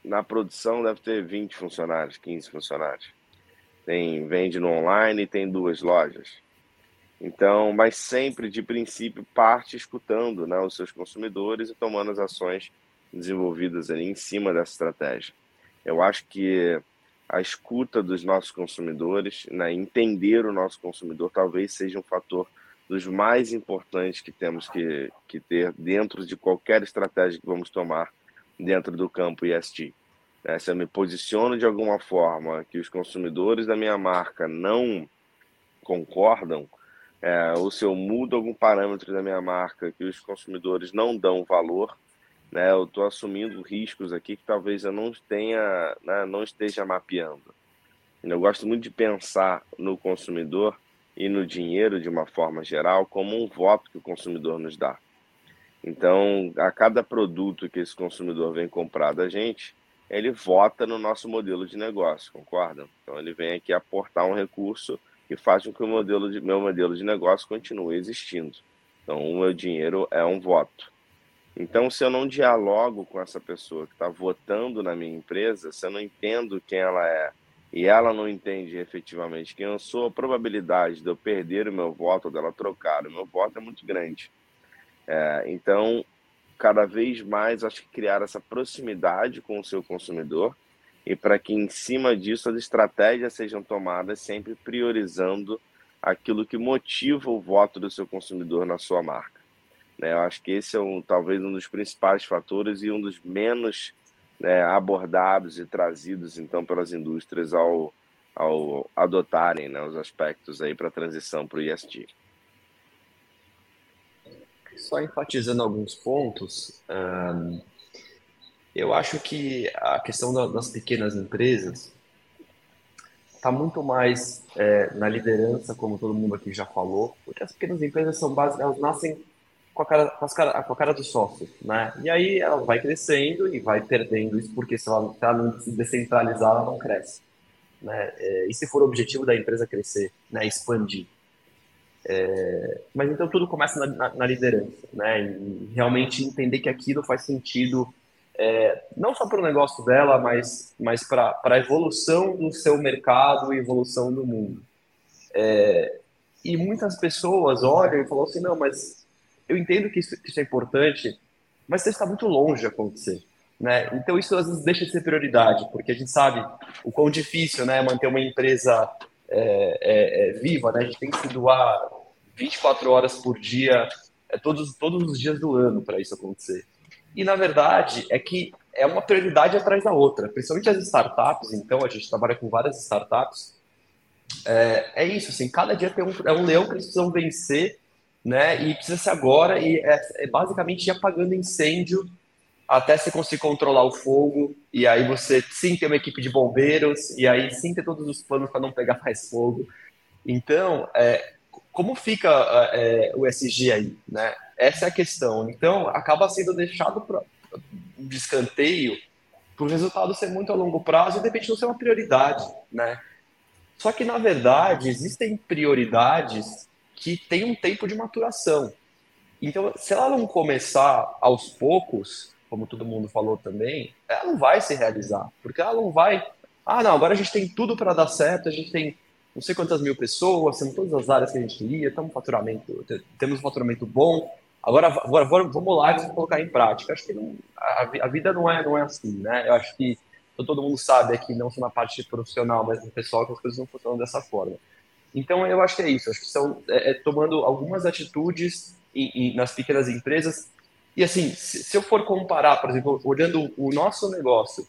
na produção, deve ter 20 funcionários, 15 funcionários. Tem, vende no online e tem duas lojas. Então, mas sempre de princípio parte escutando né, os seus consumidores e tomando as ações desenvolvidas ali em cima dessa estratégia. Eu acho que a escuta dos nossos consumidores, né, entender o nosso consumidor, talvez seja um fator dos mais importantes que temos que, que ter dentro de qualquer estratégia que vamos tomar dentro do campo ESG. É, se eu me posiciono de alguma forma que os consumidores da minha marca não concordam, é, ou se eu mudo algum parâmetro da minha marca que os consumidores não dão valor, né, eu estou assumindo riscos aqui que talvez eu não tenha, né, não esteja mapeando. Eu gosto muito de pensar no consumidor e no dinheiro de uma forma geral como um voto que o consumidor nos dá. Então, a cada produto que esse consumidor vem comprar da gente, ele vota no nosso modelo de negócio, concordam? Então, ele vem aqui aportar um recurso que faz com que o modelo de, meu modelo de negócio continue existindo. Então, o meu dinheiro é um voto. Então, se eu não dialogo com essa pessoa que está votando na minha empresa, se eu não entendo quem ela é, e ela não entende efetivamente quem eu sou, a probabilidade de eu perder o meu voto ou dela trocar o meu voto é muito grande. É, então, cada vez mais, acho que criar essa proximidade com o seu consumidor e para que em cima disso as estratégias sejam tomadas sempre priorizando aquilo que motiva o voto do seu consumidor na sua marca. Né? Eu acho que esse é um, talvez um dos principais fatores e um dos menos né, abordados e trazidos então pelas indústrias ao, ao adotarem né, os aspectos aí para a transição para o ISD. Só enfatizando alguns pontos, eu acho que a questão das pequenas empresas está muito mais é, na liderança, como todo mundo aqui já falou, porque as pequenas empresas são bases, elas nascem com a cara, com, cara, com a cara do sócio, né? E aí ela vai crescendo e vai perdendo isso, porque se ela está descentralizada, ela não cresce. Né? É, e se for o objetivo da empresa crescer, né? expandir. É, mas então tudo começa na, na, na, liderança, né? E realmente entender que aquilo faz sentido é, não só para o negócio dela, mas, mas para a evolução do seu mercado e evolução do mundo. É, e muitas pessoas olham e falam assim, não, mas eu entendo que isso, isso é importante, mas isso está muito longe de acontecer. Né? Então isso às vezes deixa de ser prioridade, porque a gente sabe o quão difícil né, manter uma empresa é, é, é, viva, né? a gente tem que se doar 24 horas por dia, é, todos, todos os dias do ano para isso acontecer. E na verdade é que é uma prioridade atrás da outra, principalmente as startups, então a gente trabalha com várias startups, é, é isso, assim, cada dia tem um, é um leão que eles precisam vencer né? E precisa ser agora e é, é basicamente ir apagando incêndio até você conseguir controlar o fogo e aí você sim ter uma equipe de bombeiros e aí sim ter todos os planos para não pegar mais fogo. Então, é, como fica é, o SG aí, né? Essa é a questão. Então, acaba sendo deixado para de escanteio para o resultado ser muito a longo prazo e de repente não ser uma prioridade, né? Só que, na verdade, existem prioridades que tem um tempo de maturação. Então, se ela não começar aos poucos, como todo mundo falou também, ela não vai se realizar, porque ela não vai. Ah, não, agora a gente tem tudo para dar certo, a gente tem não sei quantas mil pessoas, temos todas as áreas que a gente queria, estamos faturamento, temos um faturamento bom. Agora, agora vamos lá e vamos colocar em prática. Acho que não, a, a, vida não é, não é assim, né? Eu acho que todo mundo sabe aqui, não só na parte profissional, mas no pessoal, que as coisas não funcionam dessa forma. Então, eu acho que é isso. Acho que são é, é tomando algumas atitudes em, em, nas pequenas empresas. E assim, se, se, eu for comparar, por exemplo, olhando o nosso negócio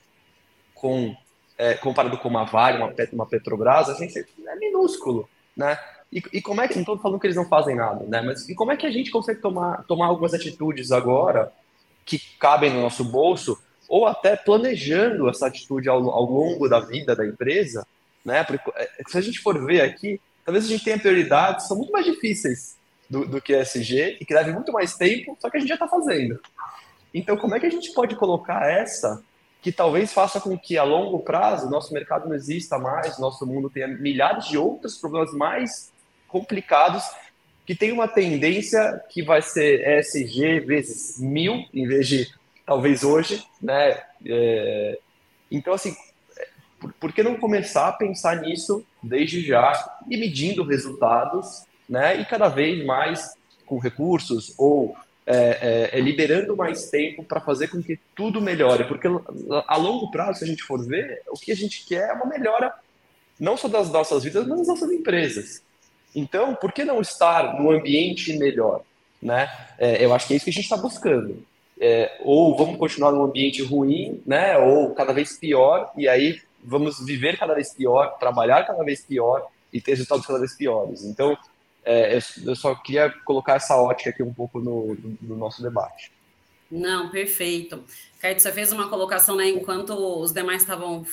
com é, comparado com uma Vale, uma, uma Petrobras, a gente é minúsculo, né? E, e como é que, não estou falando que eles não fazem nada, né? Mas e como é que a gente consegue tomar, tomar algumas atitudes agora que cabem no nosso bolso, ou até planejando essa atitude ao, ao longo da vida da empresa, né? Porque é, se a gente for ver aqui, talvez a gente tenha prioridades que são muito mais difíceis do, do que SG e que levem muito mais tempo, só que a gente já está fazendo. Então, como é que a gente pode colocar essa que talvez faça com que a longo prazo nosso mercado não exista mais, nosso mundo tenha milhares de outros problemas mais complicados que tem uma tendência que vai ser ESG vezes mil em vez de talvez hoje, né? É... Então assim, por, por que não começar a pensar nisso desde já e medindo resultados, né? E cada vez mais com recursos ou é, é, é liberando mais tempo para fazer com que tudo melhore, porque a longo prazo, se a gente for ver, o que a gente quer é uma melhora não só das nossas vidas, mas das nossas empresas. Então, por que não estar num ambiente melhor? Né? É, eu acho que é isso que a gente está buscando. É, ou vamos continuar num ambiente ruim, né? ou cada vez pior, e aí vamos viver cada vez pior, trabalhar cada vez pior e ter resultados cada vez piores. Então, é, eu só queria colocar essa ótica aqui um pouco no, no nosso debate. Não, perfeito. Caio, você fez uma colocação, né? Enquanto os demais estavam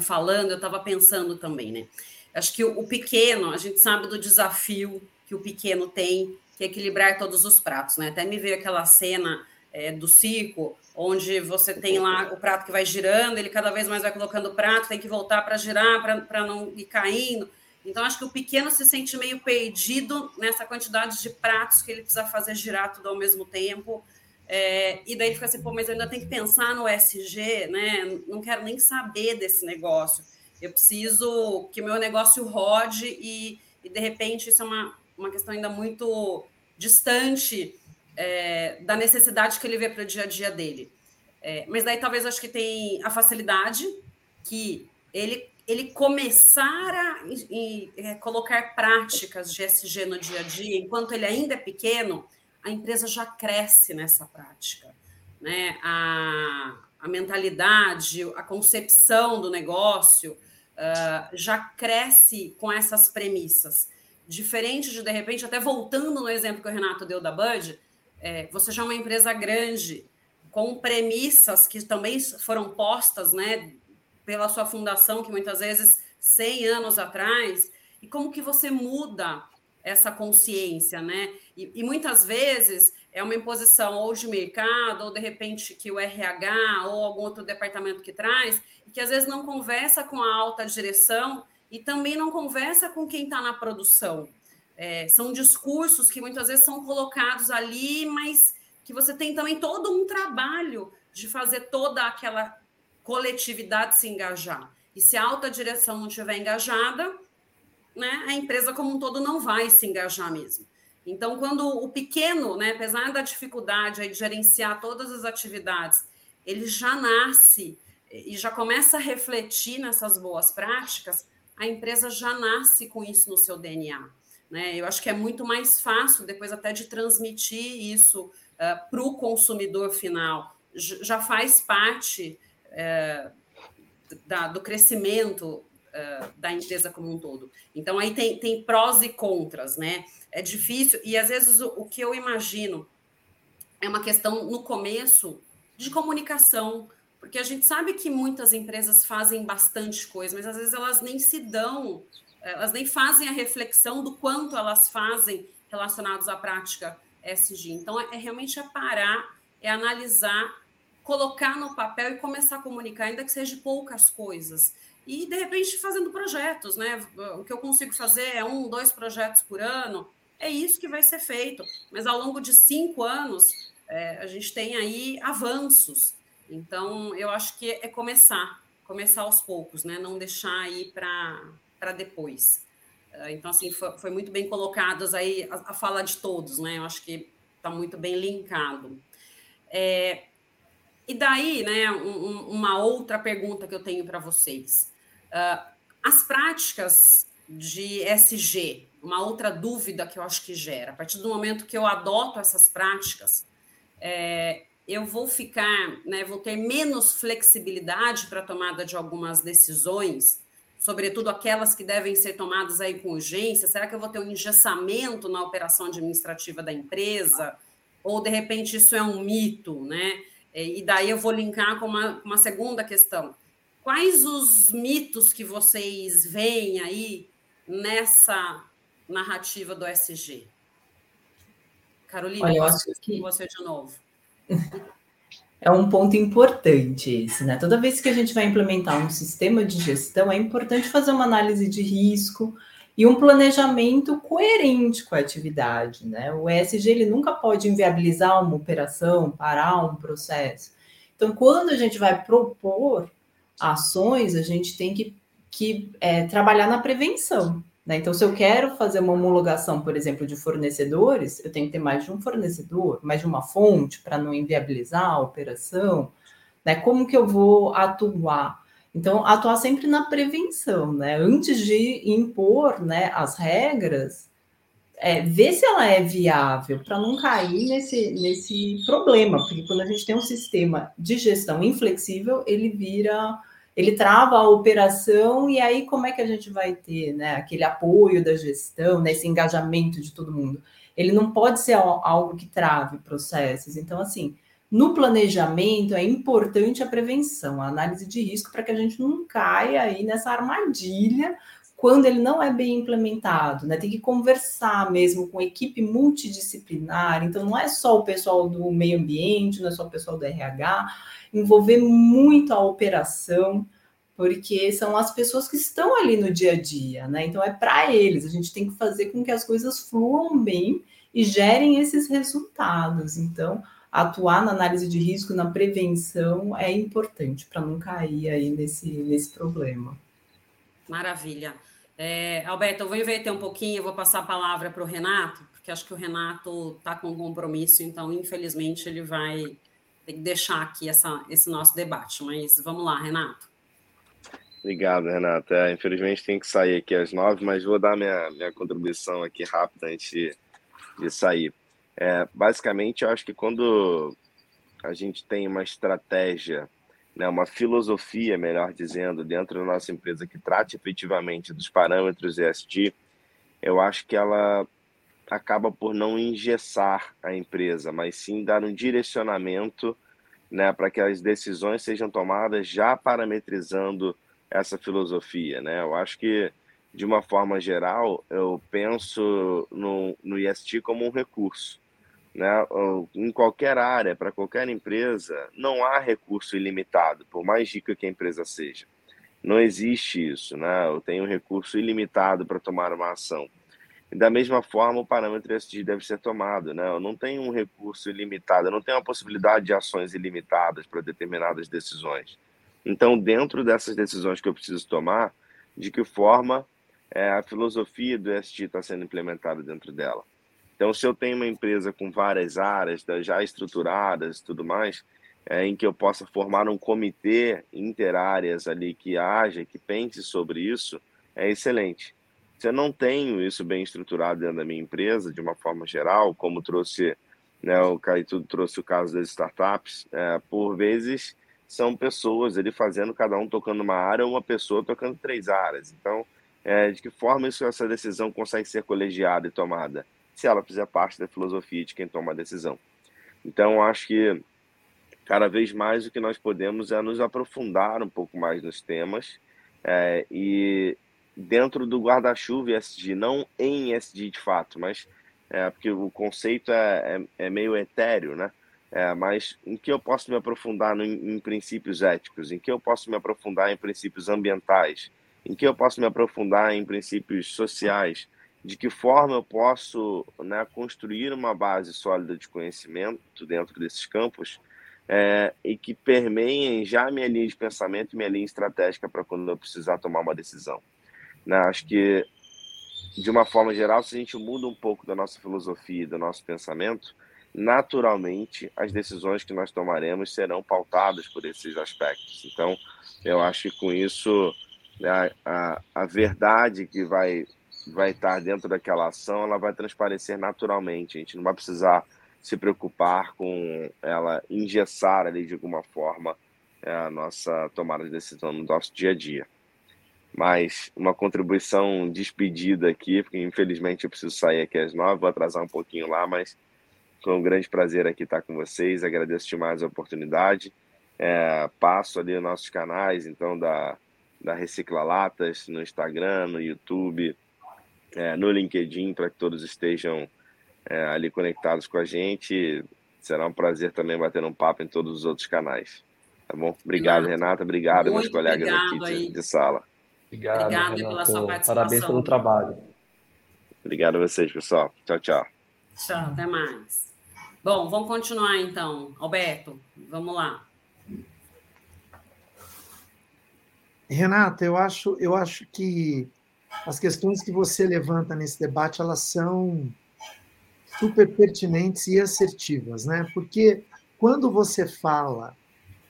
falando, eu estava pensando também, né? Acho que o, o, pequeno, a gente sabe do desafio que o pequeno tem, que é equilibrar todos os pratos, né? Até me veio aquela cena é, do circo, onde você tem lá o prato que vai girando, ele cada vez mais vai colocando o prato, tem que voltar para girar, para não ir caindo. Então, acho que o pequeno se sente meio perdido nessa quantidade de pratos que ele precisa fazer girar tudo ao mesmo tempo. É, e daí fica assim, pô, mas eu ainda tenho que pensar no SG, né? Não quero nem saber desse negócio. Eu preciso que meu negócio rode e, e de repente, isso é uma, uma questão ainda muito distante é, da necessidade que ele vê para o dia a dia dele. É, mas daí talvez acho que tem a facilidade que ele ele começar a e, e, é, colocar práticas de SG no dia a dia, enquanto ele ainda é pequeno, a empresa já cresce nessa prática. Né? A, a mentalidade, a concepção do negócio uh, já cresce com essas premissas. Diferente de, de repente, até voltando no exemplo que o Renato deu da Bud, é, você já é uma empresa grande, com premissas que também foram postas né, pela sua fundação, que muitas vezes 100 anos atrás, e como que você muda essa consciência, né? E, e, muitas vezes é uma imposição ou de mercado, ou de repente que o RH ou algum outro departamento que traz, e que às vezes não conversa com a alta direção e também não conversa com quem está na produção. É, são discursos que muitas vezes são colocados ali, mas que você tem também todo um trabalho de fazer toda aquela coletividade se engajar. E se a alta direção não estiver engajada, né, a empresa como um todo não vai se engajar mesmo. Então, quando o pequeno, né, apesar da dificuldade de gerenciar todas as atividades, ele já nasce e já começa a refletir nessas boas práticas, a empresa já nasce com isso no seu DNA. Né? Eu acho que é muito mais fácil, depois até de transmitir isso uh, para o consumidor final. Já faz parte uh, da, do crescimento uh, da empresa como um todo. Então, aí tem, tem prós e contras, né? É difícil, e às vezes o, o que eu imagino é uma questão no começo de comunicação, porque a gente sabe que muitas empresas fazem bastante coisa, mas às vezes elas nem se dão, elas nem fazem a reflexão do quanto elas fazem relacionados à prática SG. Então, é, é realmente é parar, é analisar, colocar no papel e começar a comunicar, ainda que seja poucas coisas e de repente fazendo projetos, né? O que eu consigo fazer é um, dois projetos por ano, é isso que vai ser feito. Mas ao longo de cinco anos, é, a gente tem aí avanços. Então, eu acho que é começar, começar aos poucos, né? Não deixar aí para depois. É, então, assim, foi, foi, muito bem colocadas aí a, a, fala de todos, né? Eu acho que está muito bem linkado. É, e daí, né, um, uma outra pergunta que eu tenho para vocês. Uh, as práticas de SG, uma outra dúvida que eu acho que gera, a partir do momento que eu adoto essas práticas, é, eu vou ficar, né, vou ter menos flexibilidade para a tomada de algumas decisões, sobretudo aquelas que devem ser tomadas aí com urgência. Será que eu vou ter um engessamento na operação administrativa da empresa? Ou de repente isso é um mito, né? E daí eu vou linkar com uma, uma segunda questão. Quais os mitos que vocês veem aí nessa narrativa do SG? Carolina, Olha, eu acho que você de novo. [laughs] É um ponto importante esse, né? Toda vez que a gente vai implementar um sistema de gestão, é importante fazer uma análise de risco e um planejamento coerente com a atividade, né? O ESG ele nunca pode inviabilizar uma operação, parar um processo. Então, quando a gente vai propor ações, a gente tem que, que é, trabalhar na prevenção. Né? Então, se eu quero fazer uma homologação, por exemplo, de fornecedores, eu tenho que ter mais de um fornecedor, mais de uma fonte para não inviabilizar a operação. Né? Como que eu vou atuar? Então, atuar sempre na prevenção, né? Antes de impor né, as regras, é, ver se ela é viável para não cair nesse, nesse problema, porque quando a gente tem um sistema de gestão inflexível, ele vira, ele trava a operação, e aí como é que a gente vai ter né, aquele apoio da gestão, né, esse engajamento de todo mundo? Ele não pode ser algo que trave processos. Então, assim, no planejamento é importante a prevenção, a análise de risco, para que a gente não caia aí nessa armadilha quando ele não é bem implementado, né? Tem que conversar mesmo com equipe multidisciplinar, então não é só o pessoal do meio ambiente, não é só o pessoal do RH, envolver muito a operação, porque são as pessoas que estão ali no dia a dia, né? Então é para eles, a gente tem que fazer com que as coisas fluam bem e gerem esses resultados. Então, atuar na análise de risco, na prevenção é importante para não cair aí nesse, nesse problema. Maravilha. É, Alberto, eu vou inverter um pouquinho, eu vou passar a palavra para o Renato, porque acho que o Renato está com compromisso, então, infelizmente, ele vai ter que deixar aqui essa, esse nosso debate. Mas vamos lá, Renato. Obrigado, Renato. É, infelizmente tem que sair aqui às nove, mas vou dar minha, minha contribuição aqui rápida antes de, de sair. É, basicamente, eu acho que quando a gente tem uma estratégia né, uma filosofia, melhor dizendo, dentro da nossa empresa que trate efetivamente dos parâmetros ESG, eu acho que ela acaba por não engessar a empresa, mas sim dar um direcionamento né, para que as decisões sejam tomadas já parametrizando essa filosofia. Né? Eu acho que, de uma forma geral, eu penso no, no ESG como um recurso né, em qualquer área, para qualquer empresa, não há recurso ilimitado, por mais rica que a empresa seja. Não existe isso, né? Eu tenho um recurso ilimitado para tomar uma ação. E da mesma forma, o parâmetro ESG deve ser tomado, né? Eu não tenho um recurso ilimitado, eu não tenho a possibilidade de ações ilimitadas para determinadas decisões. Então, dentro dessas decisões que eu preciso tomar, de que forma é, a filosofia do ESG está sendo implementada dentro dela? Então, se eu tenho uma empresa com várias áreas já estruturadas e tudo mais, é, em que eu possa formar um comitê interáreas ali que haja, que pense sobre isso, é excelente. Se eu não tenho isso bem estruturado dentro da minha empresa, de uma forma geral, como trouxe, né, o Caetano trouxe o caso das startups, é, por vezes são pessoas ali fazendo, cada um tocando uma área, uma pessoa tocando três áreas. Então, é, de que forma isso, essa decisão consegue ser colegiada e tomada? se ela fizer parte da filosofia de quem toma a decisão. Então, acho que cada vez mais o que nós podemos é nos aprofundar um pouco mais nos temas é, e dentro do guarda-chuva ESG, não em ESG de fato, mas é, porque o conceito é, é, é meio etéreo, né? É, mas em que eu posso me aprofundar no, em princípios éticos, em que eu posso me aprofundar em princípios ambientais, em que eu posso me aprofundar em princípios sociais, de que forma eu posso né, construir uma base sólida de conhecimento dentro desses campos é, e que permeiem já minha linha de pensamento e minha linha estratégica para quando eu precisar tomar uma decisão. Né, acho que, de uma forma geral, se a gente muda um pouco da nossa filosofia e do nosso pensamento, naturalmente as decisões que nós tomaremos serão pautadas por esses aspectos. Então, eu acho que com isso né, a, a verdade que vai vai estar dentro daquela ação, ela vai transparecer naturalmente. A gente não vai precisar se preocupar com ela engessar ali de alguma forma é, a nossa tomada de decisão no nosso dia a dia. Mas uma contribuição despedida aqui, porque infelizmente eu preciso sair aqui às nove, vou atrasar um pouquinho lá, mas foi um grande prazer aqui estar com vocês. Agradeço demais a oportunidade. É, passo ali os nossos canais, então, da, da Recicla Latas, no Instagram, no YouTube, é, no LinkedIn para que todos estejam é, ali conectados com a gente. Será um prazer também bater um papo em todos os outros canais. Tá bom? Obrigado, Renato. Renata. Obrigado, meus colegas aqui de, de, sala. Obrigado, Obrigado pela sua participação. Parabéns pelo trabalho. Obrigado a vocês, pessoal. Tchau, tchau. Tchau, até mais. Bom, vamos continuar então. Alberto, vamos lá. Renata, eu acho, eu acho que as questões que você levanta nesse debate elas são super pertinentes e assertivas, né? Porque quando você fala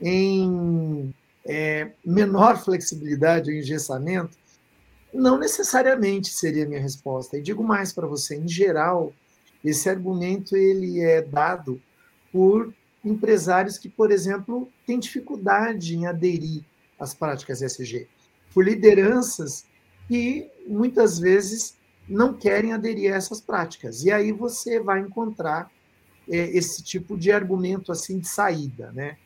em é, menor flexibilidade ou engessamento, não necessariamente seria a minha resposta. E digo mais para você, em geral, esse argumento ele é dado por empresários que, por exemplo, têm dificuldade em aderir às práticas ESG, por lideranças que muitas vezes não querem aderir a essas práticas. E aí você vai encontrar é, esse tipo de argumento assim de saída, né?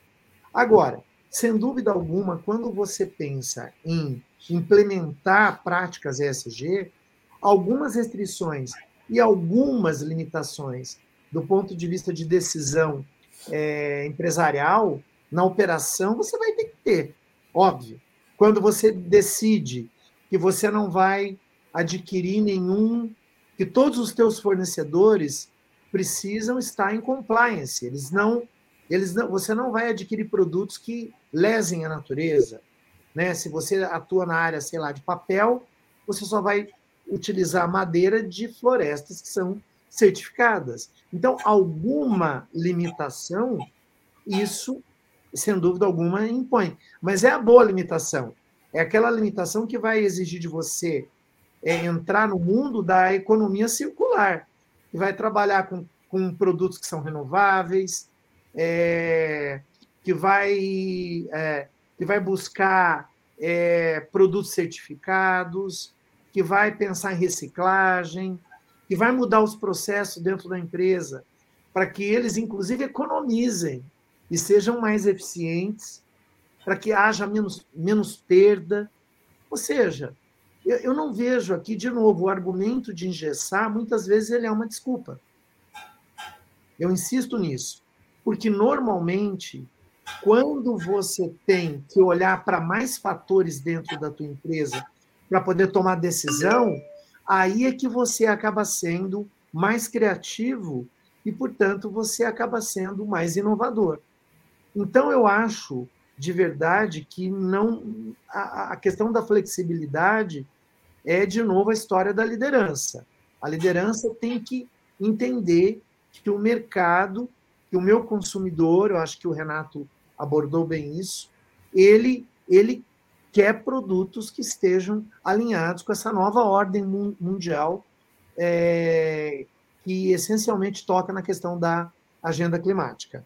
Agora, sem dúvida alguma, quando você pensa em implementar práticas ESG, algumas restrições e algumas limitações do ponto de vista de decisão é, empresarial, na operação, você vai ter que ter, óbvio. Quando você decide que você não vai adquirir nenhum, que todos os teus fornecedores precisam estar em compliance, eles não, eles não, você não vai adquirir produtos que lesem a natureza, né? Se você atua na área, sei lá, de papel, você só vai utilizar madeira de florestas que são certificadas. Então, alguma limitação, isso, sem dúvida alguma, impõe. Mas é a boa limitação. É aquela limitação que vai exigir de você é, entrar no mundo da economia circular, que vai trabalhar com, com produtos que são renováveis, é, que, vai, é, que vai buscar é, produtos certificados, que vai pensar em reciclagem, que vai mudar os processos dentro da empresa, para que eles, inclusive, economizem e sejam mais eficientes, para que haja menos, menos perda. Ou seja, eu, eu não vejo aqui, de novo, o argumento de engessar, muitas vezes ele é uma desculpa. Eu insisto nisso, porque normalmente, quando você tem que olhar para mais fatores dentro da tua empresa para poder tomar decisão, aí é que você acaba sendo mais criativo e, portanto, você acaba sendo mais inovador. Então, eu acho de verdade que não a, a questão da flexibilidade é de novo a história da liderança. A liderança tem que entender que o mercado, que o meu consumidor, eu acho que o Renato abordou bem isso, ele ele quer produtos que estejam alinhados com essa nova ordem mundial é, que essencialmente toca na questão da agenda climática.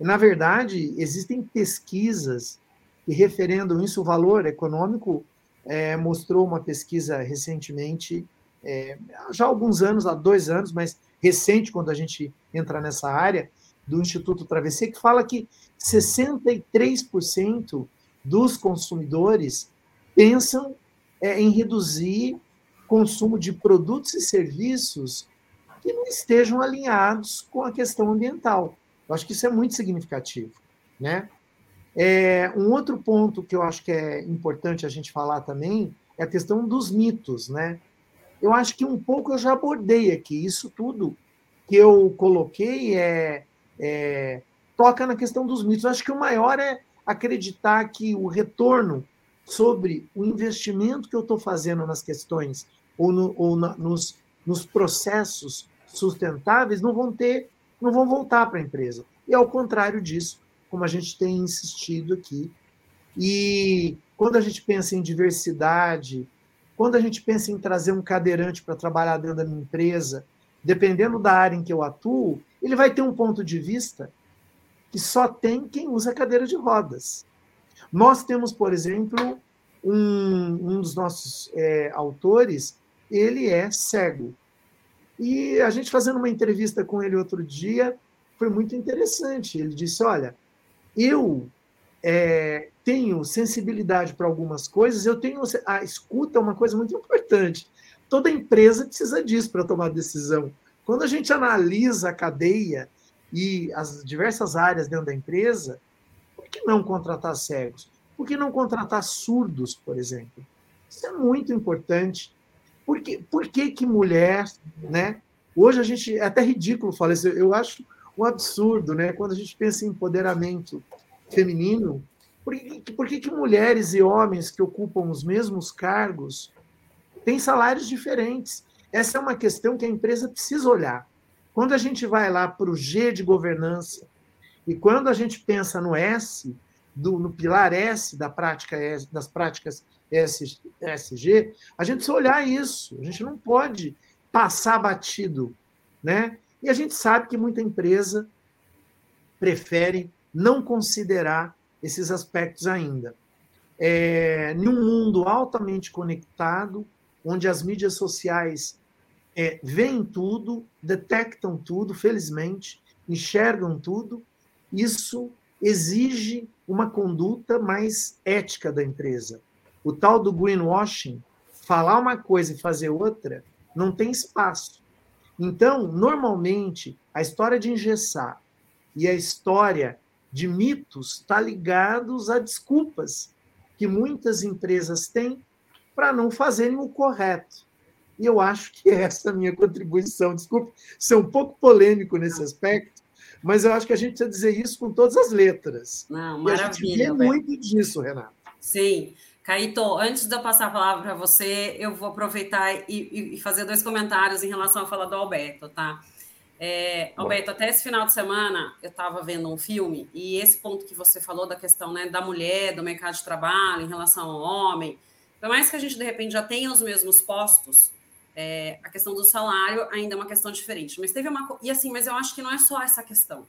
Na verdade, existem pesquisas que referendam isso, o valor econômico é, mostrou uma pesquisa recentemente, é, já há alguns anos, há dois anos, mas recente, quando a gente entra nessa área, do Instituto Travessia, que fala que 63% dos consumidores pensam é, em reduzir consumo de produtos e serviços que não estejam alinhados com a questão ambiental. Eu acho que isso é muito significativo, né? É, um outro ponto que eu acho que é importante a gente falar também é a questão dos mitos, né? Eu acho que um pouco eu já abordei aqui. Isso tudo que eu coloquei é, é toca na questão dos mitos. Eu acho que o maior é acreditar que o retorno sobre o investimento que eu estou fazendo nas questões ou, no, ou na, nos, nos processos sustentáveis não vão ter, não vão voltar para a empresa. E ao contrário disso, como a gente tem insistido aqui. E quando a gente pensa em diversidade, quando a gente pensa em trazer um cadeirante para trabalhar dentro da minha empresa, dependendo da área em que eu atuo, ele vai ter um ponto de vista que só tem quem usa cadeira de rodas. Nós temos, por exemplo, um, um dos nossos é, autores, ele é cego. E a gente fazendo uma entrevista com ele outro dia, foi muito interessante. Ele disse: Olha, eu é, tenho sensibilidade para algumas coisas, eu tenho. A escuta é uma coisa muito importante. Toda empresa precisa disso para tomar decisão. Quando a gente analisa a cadeia e as diversas áreas dentro da empresa, por que não contratar cegos? Por que não contratar surdos, por exemplo? Isso é muito importante. Por que, por que, que mulher, né? Hoje a gente, é até ridículo falar isso, eu acho um absurdo, né? Quando a gente pensa em empoderamento feminino, por que, por que, que mulheres e homens que ocupam os mesmos cargos têm salários diferentes? Essa é uma questão que a empresa precisa olhar. Quando a gente vai lá para o G de governança e quando a gente pensa no S, do, no pilar S da prática das práticas ESG, a gente precisa olhar isso. A gente não pode passar batido, né? E a gente sabe que muita empresa prefere não considerar esses aspectos ainda. É, em um mundo altamente conectado, onde as mídias sociais é, veem tudo, detectam tudo, felizmente, enxergam tudo, isso exige uma conduta mais ética da empresa. O tal do greenwashing, falar uma coisa e fazer outra, não tem espaço. Então, normalmente, a história de engessar e a história de mitos está ligados a desculpas que muitas empresas têm para não fazerem o correto. E eu acho que essa é a minha contribuição. Desculpe ser um pouco polêmico nesse aspecto, mas eu acho que a gente precisa dizer isso com todas as letras. Não, maravilha. E a gente vê muito disso, Renato. Sim. Caíto, antes de eu passar a palavra para você, eu vou aproveitar e, e, fazer dois comentários em relação à fala do Alberto, tá? É, Alberto, até esse final de semana eu estava vendo um filme e esse ponto que você falou da questão né, da mulher, do mercado de trabalho em relação ao homem, por mais que a gente de repente já tenha os mesmos postos, é, a questão do salário ainda é uma questão diferente. Mas teve uma e assim, mas eu acho que não é só essa questão.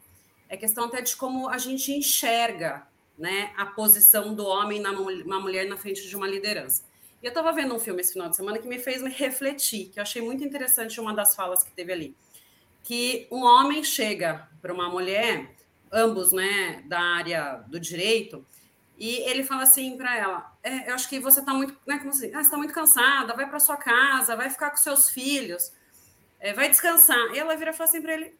É questão até de como a gente enxerga né, a posição do homem na uma mulher na frente de uma liderança. E eu estava vendo um filme esse final de semana que me fez me refletir, que eu achei muito interessante uma das falas que teve ali, que um homem chega para uma mulher, ambos, né, da área do direito, e ele fala assim para ela: é, Eu acho que você está muito, né, como assim? Ah, está muito cansada, vai para sua casa, vai ficar com seus filhos, é, vai descansar. E ela vira e fala assim para ele: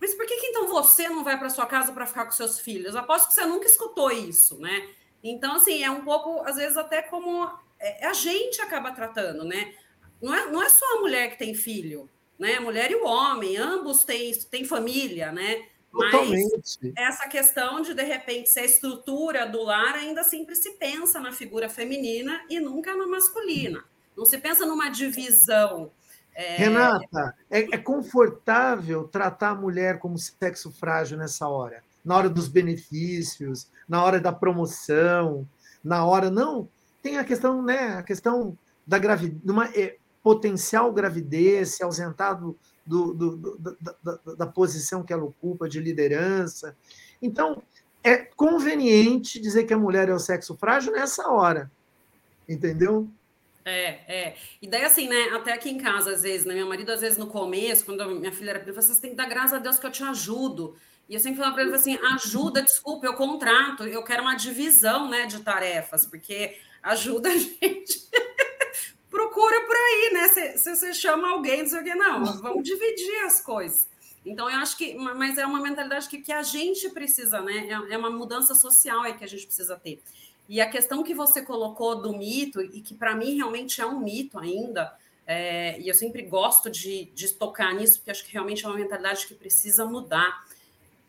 mas por que, que então você não vai para sua casa para ficar com seus filhos? Aposto que você nunca escutou isso, né? Então, assim, é um pouco, às vezes, até como é, a gente acaba tratando, né? Não é, não é só a mulher que tem filho, né? A mulher e o homem, ambos têm, têm família, né? Mas essa questão de, de repente, ser a estrutura do lar, ainda sempre se pensa na figura feminina e nunca na masculina. Não se pensa numa divisão é... Renata, é, é, confortável tratar a mulher como sexo frágil nessa hora? Na hora dos benefícios, na hora da promoção, na hora. Não, tem a questão, né? A questão da gravidez, uma é, potencial gravidez, se ausentar do, do, do, da, da, da posição que ela ocupa de liderança. Então, é conveniente dizer que a mulher é o sexo frágil nessa hora. Entendeu? É, é. E daí, assim, né? Até aqui em casa, às vezes, né? Meu marido, às vezes, no começo, quando minha filha era pequena, você tem que dar graças a Deus que eu te ajudo. E eu sempre falava para ele assim: ajuda, desculpa, eu contrato, eu quero uma divisão né, de tarefas, porque ajuda a gente. [laughs] Procura por aí, né? Se, se você chama alguém, não sei o não, vamos dividir as coisas. Então, eu acho que, mas é uma mentalidade que, que a gente precisa, né? É, é uma mudança social aí que a gente precisa ter. E a questão que você colocou do mito, e que para mim realmente é um mito ainda, é, e eu sempre gosto de, de tocar nisso, porque acho que realmente é uma mentalidade que precisa mudar.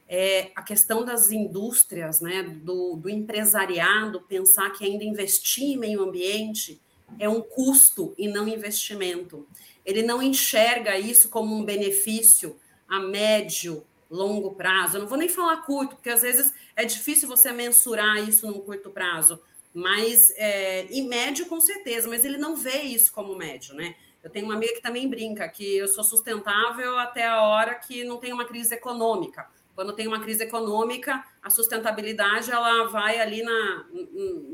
É a questão das indústrias, né, do, do empresariado, pensar que ainda investir em meio ambiente é um custo e não investimento. Ele não enxerga isso como um benefício a médio, longo prazo. Eu não vou nem falar curto, porque às vezes é difícil você mensurar isso num curto prazo, mas é, em médio, com certeza, mas ele não vê isso como médio, né? Eu tenho uma amiga que também brinca que eu sou sustentável até a hora que não tem uma crise econômica. Quando tem uma crise econômica, a sustentabilidade ela vai ali na,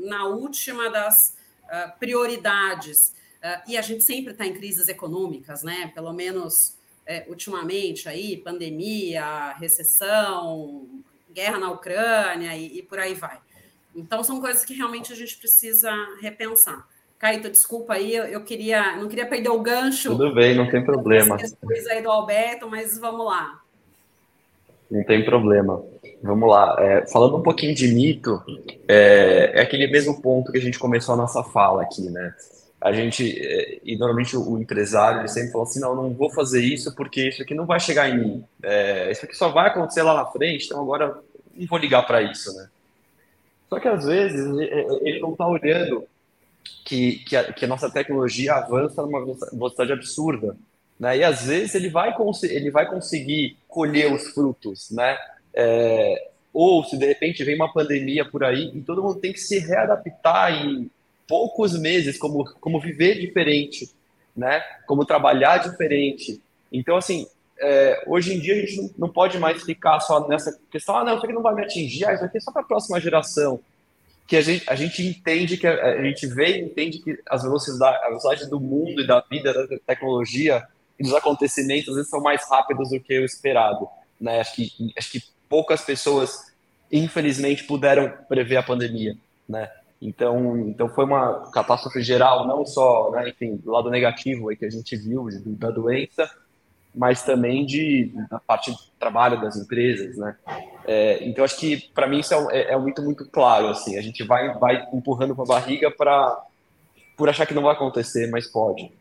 na última das uh, prioridades. Uh, e a gente sempre está em crises econômicas, né? Pelo menos é, ultimamente aí, pandemia, recessão, guerra na Ucrânia e, e, por aí vai. Então são coisas que realmente a gente precisa repensar. Caíto, desculpa aí, eu, eu queria, não queria perder o gancho. Tudo bem, não tem problema. Depois aí do Alberto, mas vamos lá. Não tem problema. Vamos lá. É, falando um pouquinho de mito, é, é aquele mesmo ponto que a gente começou a nossa fala aqui, né? A gente, eh, e normalmente o, empresário ele sempre fala assim: não, não vou fazer isso porque isso aqui não vai chegar em mim. É, isso aqui só vai acontecer lá na frente, então agora não vou ligar para isso, né? Só que às vezes ele não está olhando que, que a, que, a, nossa tecnologia avança numa velocidade absurda, né? E às vezes ele vai, ele vai conseguir colher os frutos, né? É, ou se de repente vem uma pandemia por aí e todo mundo tem que se readaptar em poucos meses, como, como viver diferente, né? Como trabalhar diferente. Então, assim, é, hoje em dia a gente não, pode mais ficar só nessa questão, ah, não, isso aqui não vai me atingir, ah, isso aqui é só para a próxima geração. Que a gente, a gente entende, que a, a gente vê e entende que as velocidades, a velocidade do mundo e da vida, da tecnologia e dos acontecimentos, às vezes são mais rápidos do que o esperado. Né? Acho, que, acho que poucas pessoas, infelizmente, puderam prever a pandemia. Né? Então, então foi uma catástrofe geral, não só, né, enfim, do lado negativo aí que a gente viu da doença, mas também de da parte do trabalho das empresas, né? É, então acho que para mim isso é, é, é, muito muito claro, assim, a gente vai vai empurrando com a barriga para por achar que não vai acontecer, mas pode.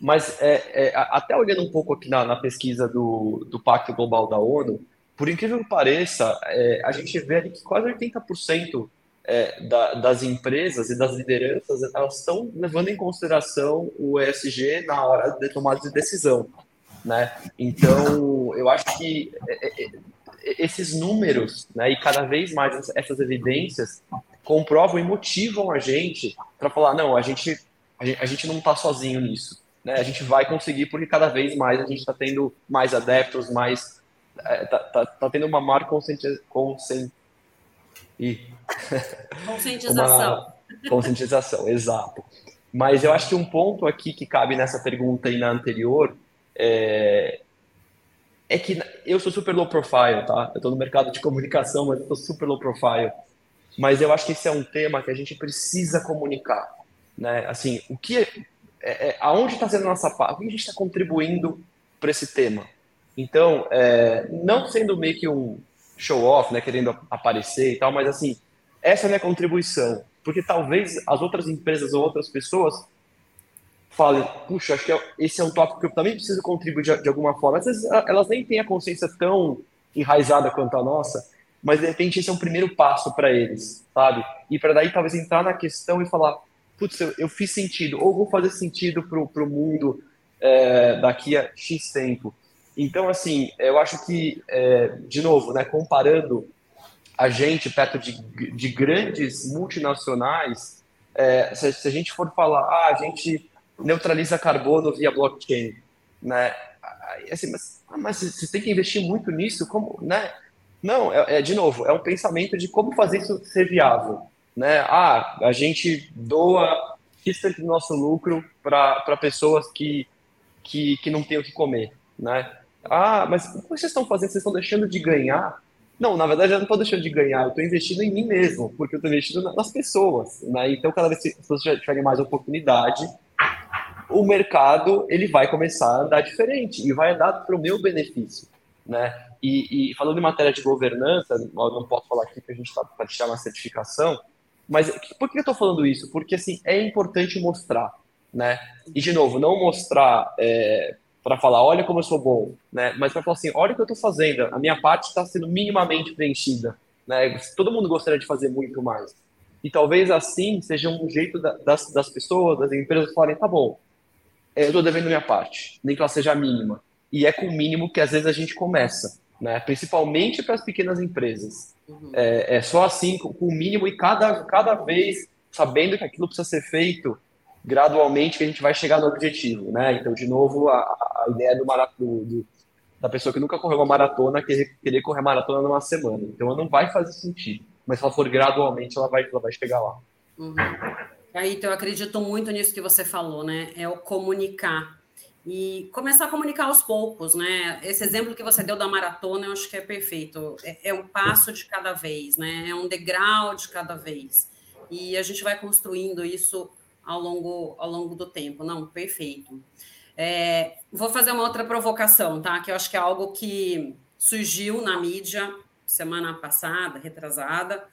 Mas é, é até olhando um pouco aqui na, na, pesquisa do, do Pacto Global da ONU, por incrível que pareça, é, a gente vê ali que quase 80% é, da, das empresas e das lideranças, elas estão levando em consideração o ESG na hora de tomada de decisão, né? Então, eu acho que é, é, é, esses números, né, e cada vez mais essas evidências comprovam e motivam a gente para falar, não, a gente, a gente não está sozinho nisso, né? A gente vai conseguir porque cada vez mais a gente está tendo mais adeptos, mais está tá, tá tendo uma maior conscientização e [laughs] conscientização. Uma conscientização, exato. Mas eu acho que um ponto aqui que cabe nessa pergunta e na anterior é, é que eu sou super low profile, tá? Eu estou no mercado de comunicação, mas eu estou super low profile. Mas eu acho que esse é um tema que a gente precisa comunicar, né? Assim, o que, é, é, aonde está sendo a nossa parte? O que a gente está contribuindo para esse tema? Então, é, não sendo meio que um show off, né, querendo aparecer e tal, mas assim, essa é a minha contribuição, porque talvez as outras empresas ou outras pessoas falem, puxa, acho que é, esse é um tópico que eu também preciso contribuir de, de alguma forma. Às vezes elas nem têm a consciência tão enraizada quanto a nossa, mas de repente esse é um primeiro passo para eles, sabe? E para daí talvez entrar na questão e falar, putz, eu, eu fiz sentido, ou vou fazer sentido para o mundo é, daqui a X tempo. Então, assim, eu acho que, é, de novo, né, comparando a gente perto de, de grandes multinacionais, é, se, se, a gente for falar, ah, a gente neutraliza carbono via blockchain, né? Assim, mas, ah, mas você tem que investir muito nisso, como, né? Não, é, é, de novo, é um pensamento de como fazer isso ser viável, né? Ah, a gente doa X do nosso lucro para pessoas que, que, que não têm o que comer, né? Ah, mas o que vocês estão fazendo? Vocês estão deixando de ganhar? Não, na verdade, eu não estou deixando de ganhar, eu estou investindo em mim mesmo, porque eu estou investindo nas pessoas. Né? Então, cada vez que as pessoas tiverem mais oportunidade, o mercado ele vai começar a andar diferente e vai andar para o meu benefício. Né? E, e, falando em matéria de governança, não posso falar aqui que a gente está para tirar uma certificação, mas por que eu estou falando isso? Porque assim é importante mostrar, né? E de novo, não mostrar é, para falar, olha como eu sou bom, né? Mas para falar assim, olha o que eu estou fazendo, a minha parte está sendo minimamente preenchida, né? Todo mundo gostaria de fazer muito mais. E talvez assim seja um jeito das, das pessoas, das empresas falarem, tá bom, é, eu estou devendo minha parte, nem que ela seja mínima. E é com o mínimo que às vezes a gente começa, né? Principalmente para as pequenas empresas. Uhum. É, é, só assim, com o mínimo e cada, cada vez sabendo que aquilo precisa ser feito gradualmente que a gente vai chegar no objetivo, né? Então, de novo, a, a ideia do, do, da pessoa que nunca correu uma maratona querer, querer correr maratona numa semana. Então, não vai fazer sentido. Mas se ela for gradualmente, ela vai, ela vai chegar lá. Uhum. Aí, então, eu acredito muito nisso que você falou, né? É o comunicar. E começar a comunicar aos poucos, né? Esse exemplo que você deu da maratona, eu acho que é perfeito. É, é um passo de cada vez, né? É um degrau de cada vez. E a gente vai construindo isso ao longo, ao longo do tempo. Não, perfeito. É, vou fazer uma outra provocação, tá? Que eu acho que é algo que surgiu na mídia semana passada, retrasada,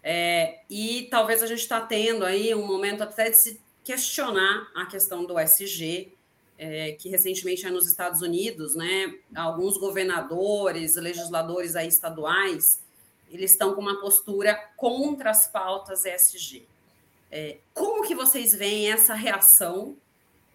é, e talvez a gente está tendo aí um momento até de se questionar a questão do SG, é, que recentemente é nos Estados Unidos, né? Alguns governadores, legisladores aí estaduais, eles estão com uma postura contra as pautas ESG. É, como que vocês veem essa reação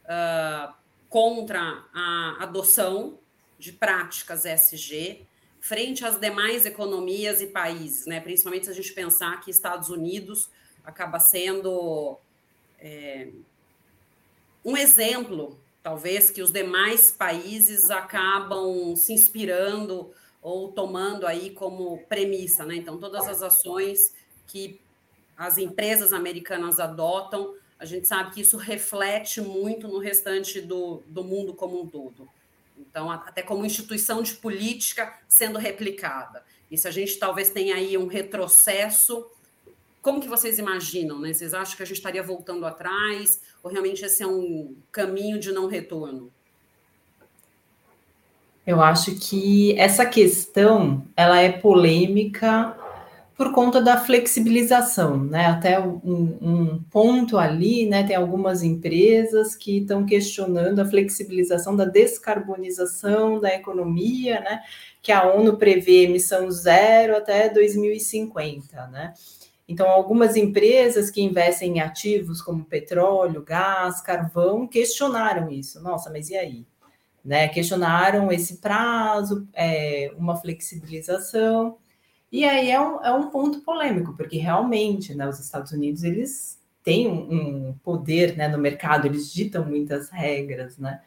uh, contra a adoção de práticas ESG? frente às demais economias e países, né? principalmente se a gente pensar que Estados Unidos acaba sendo é, um exemplo, talvez, que os demais países acabam se inspirando ou tomando aí como premissa. Né? Então, todas as ações que as empresas americanas adotam, a gente sabe que isso reflete muito no restante do, do mundo como um todo. Então, até como instituição de política sendo replicada. E se a gente talvez tenha aí um retrocesso, como que vocês imaginam? Né? Vocês acham que a gente estaria voltando atrás? Ou realmente esse é um caminho de não retorno? Eu acho que essa questão ela é polêmica por conta da flexibilização, né? Até um, um, ponto ali, né? Tem algumas empresas que estão questionando a flexibilização da descarbonização da economia, né? Que a ONU prevê emissão zero até 2050, né? Então, algumas empresas que investem em ativos como petróleo, gás, carvão, questionaram isso. Nossa, mas e aí? Né? Questionaram esse prazo, é, uma flexibilização. E aí é um, é um ponto polêmico, porque realmente né, os Estados Unidos eles têm um, um poder né, no mercado, eles ditam muitas regras, né?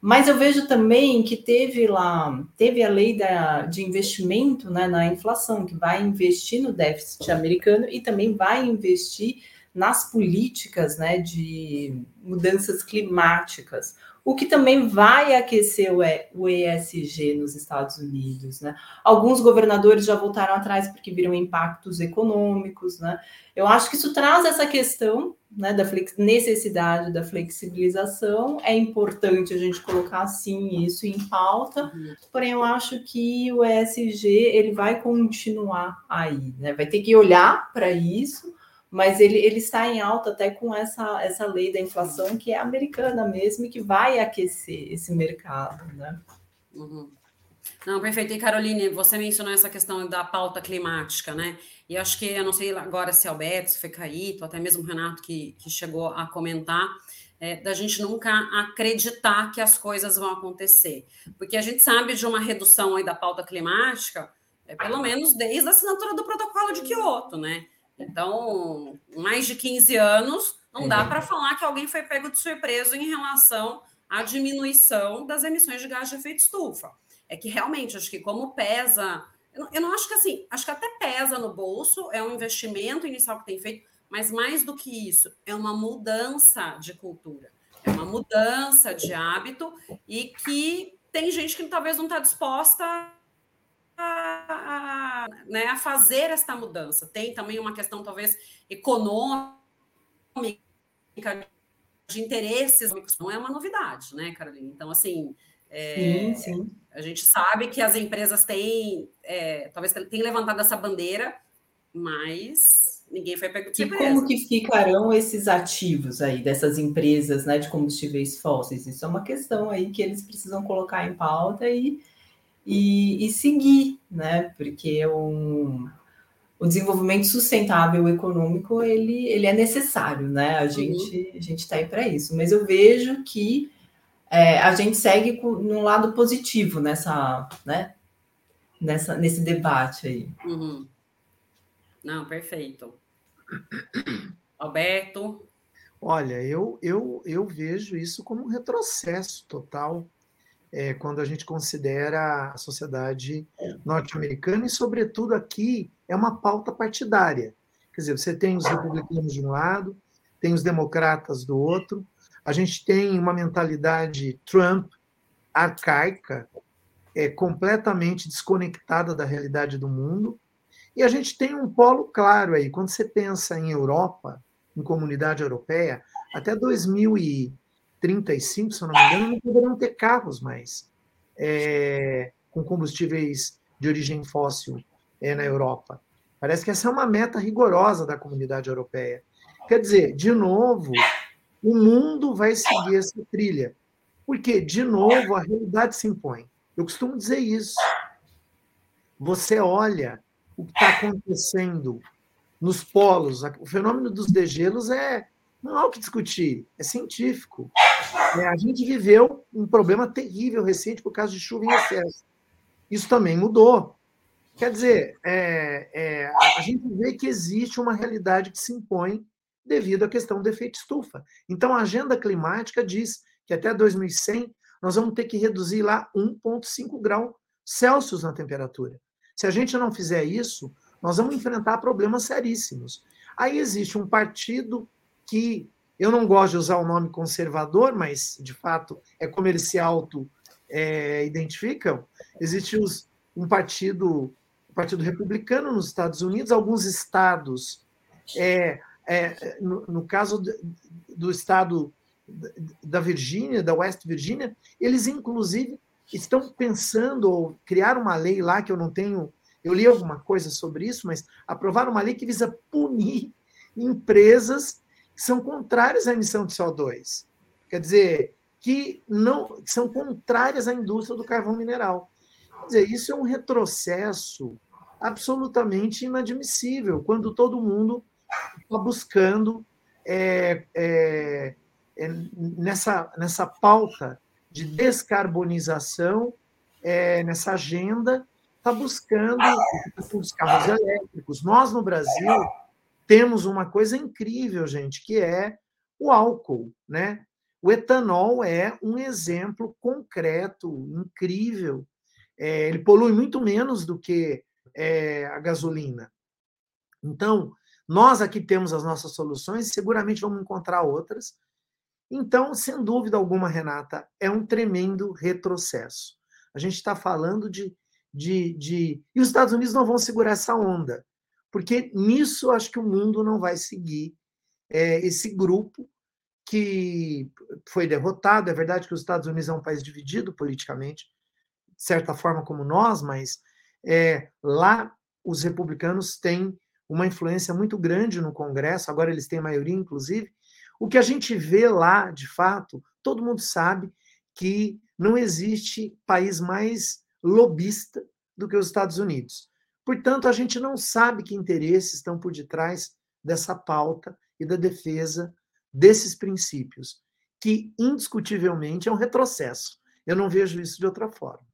Mas eu vejo também que teve lá, teve a lei da, de investimento né, na inflação, que vai investir no déficit americano e também vai investir nas políticas né, de mudanças climáticas o que também vai aquecer o ESG nos Estados Unidos. Né? Alguns governadores já voltaram atrás porque viram impactos econômicos. Né? Eu acho que isso traz essa questão né, da necessidade da flexibilização. É importante a gente colocar, sim, isso em pauta, porém eu acho que o ESG ele vai continuar aí. Né? Vai ter que olhar para isso, mas ele, ele está em alta até com essa, essa lei da inflação que é americana mesmo e que vai aquecer esse mercado, né? Uhum. Não, perfeito. E Caroline, você mencionou essa questão da pauta climática, né? E acho que, eu não sei agora se é Alberto, se foi Caíto, até mesmo o Renato que, que chegou a comentar, é, da gente nunca acreditar que as coisas vão acontecer. Porque a gente sabe de uma redução aí da pauta climática, é, pelo menos desde a assinatura do protocolo de Quioto, né? Então, mais de 15 anos, não dá para falar que alguém foi pego de surpresa em relação à diminuição das emissões de gás de efeito estufa. É que realmente, acho que como pesa. Eu não, eu não acho que assim, acho que até pesa no bolso, é um investimento inicial que tem feito, mas mais do que isso, é uma mudança de cultura, é uma mudança de hábito e que tem gente que talvez não está disposta a, né, a fazer esta mudança. Tem também uma questão, talvez, econômica, de interesses, não é uma novidade, né, Carolina? Então, assim, é, sim, sim. a gente sabe que as empresas têm, é, talvez têm levantado essa bandeira, mas ninguém foi pego de E como que ficarão esses ativos aí dessas empresas né, de combustíveis fósseis? Isso é uma questão aí que eles precisam colocar em pauta e e, e seguir, né? Porque um, o desenvolvimento sustentável econômico ele, ele é necessário, né? A uhum. gente a gente está aí para isso. Mas eu vejo que é, a gente segue com, num lado positivo nessa, né? Nessa, nesse debate aí. Uhum. Não, perfeito. Alberto. Olha, eu, eu, eu vejo isso como um retrocesso total é, quando a gente considera a sociedade norte-americana, e, sobretudo, aqui é uma pauta partidária. Quer dizer, você tem os republicanos de um lado, tem os democratas do outro, a gente tem uma mentalidade Trump arcaica, é, completamente desconectada da realidade do mundo, e a gente tem um polo claro aí. Quando você pensa em Europa, em comunidade europeia, até 2000 e 35, se eu não me engano, não poderão ter carros mais é, com combustíveis de origem fóssil é, na Europa. Parece que essa é uma meta rigorosa da comunidade europeia. Quer dizer, de novo, o mundo vai seguir essa trilha. Porque, de novo, a realidade se impõe. Eu costumo dizer isso. Você olha o que está acontecendo nos polos, o fenômeno dos degelos é não há o que discutir, é científico. É, a gente viveu um problema terrível recente por causa de chuva em excesso. Isso também mudou. Quer dizer, é, é, a gente vê que existe uma realidade que se impõe devido à questão do efeito estufa. Então, a agenda climática diz que até 2100 nós vamos ter que reduzir lá 1,5 grau Celsius na temperatura. Se a gente não fizer isso, nós vamos enfrentar problemas seríssimos. Aí existe um partido que eu não gosto de usar o nome conservador, mas de fato é como eles se auto-identificam. É, existe os, um partido, o Partido Republicano nos Estados Unidos, alguns estados, é, é, no, no, caso do, do estado da Virgínia, da West Virginia, eles inclusive estão pensando ou criar uma lei lá que eu não tenho, eu li alguma coisa sobre isso, mas aprovar uma lei que visa punir empresas são contrárias à emissão de CO2. Quer dizer, que não que são contrárias à indústria do carvão mineral. Quer dizer, isso é um retrocesso absolutamente inadmissível, quando todo mundo está buscando é, é, é, nessa, nessa pauta de descarbonização, é, nessa agenda, está buscando os carros elétricos. Nós, no Brasil, temos uma coisa incrível, gente, que é o álcool, né? O etanol é um exemplo concreto, incrível. É, ele polui muito menos do que é, a gasolina. Então, nós aqui temos as nossas soluções, seguramente vamos encontrar outras. Então, sem dúvida alguma, Renata, é um tremendo retrocesso. A gente está falando de, de, de. E os Estados Unidos não vão segurar essa onda porque nisso acho que o mundo não vai seguir é, esse grupo que foi derrotado. É verdade que os Estados Unidos é um país dividido politicamente, de certa forma como nós, mas é, lá os republicanos têm uma influência muito grande no Congresso, agora eles têm maioria, inclusive. O que a gente vê lá, de fato, todo mundo sabe que não existe país mais lobista do que os Estados Unidos. Portanto, a gente não sabe que interesses estão por detrás dessa pauta e da defesa desses princípios, que indiscutivelmente é um retrocesso. Eu não vejo isso de outra forma.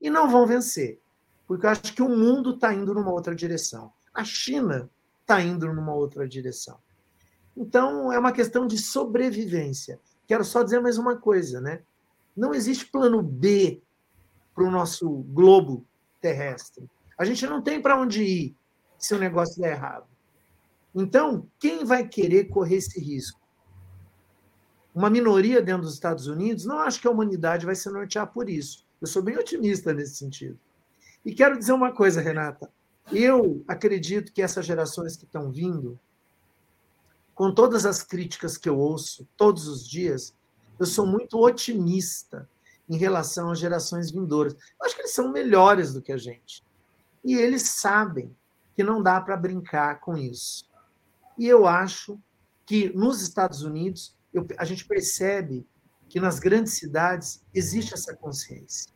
E não vão vencer, porque eu acho que o mundo está indo numa outra direção. A China está indo numa outra direção. Então, é uma questão de sobrevivência. Quero só dizer mais uma coisa, né? Não existe plano B para o nosso globo terrestre. A gente não tem para onde ir se o negócio der errado. Então, quem vai querer correr esse risco? Uma minoria dentro dos Estados Unidos, não acho que a humanidade vai se nortear por isso. Eu sou bem otimista nesse sentido. E quero dizer uma coisa, Renata. Eu acredito que essas gerações que estão vindo, com todas as críticas que eu ouço todos os dias, eu sou muito otimista em relação às gerações vindouras. Eu acho que eles são melhores do que a gente. E eles sabem que não dá para brincar com isso. E eu acho que nos Estados Unidos, eu, a gente percebe que nas grandes cidades existe essa consciência.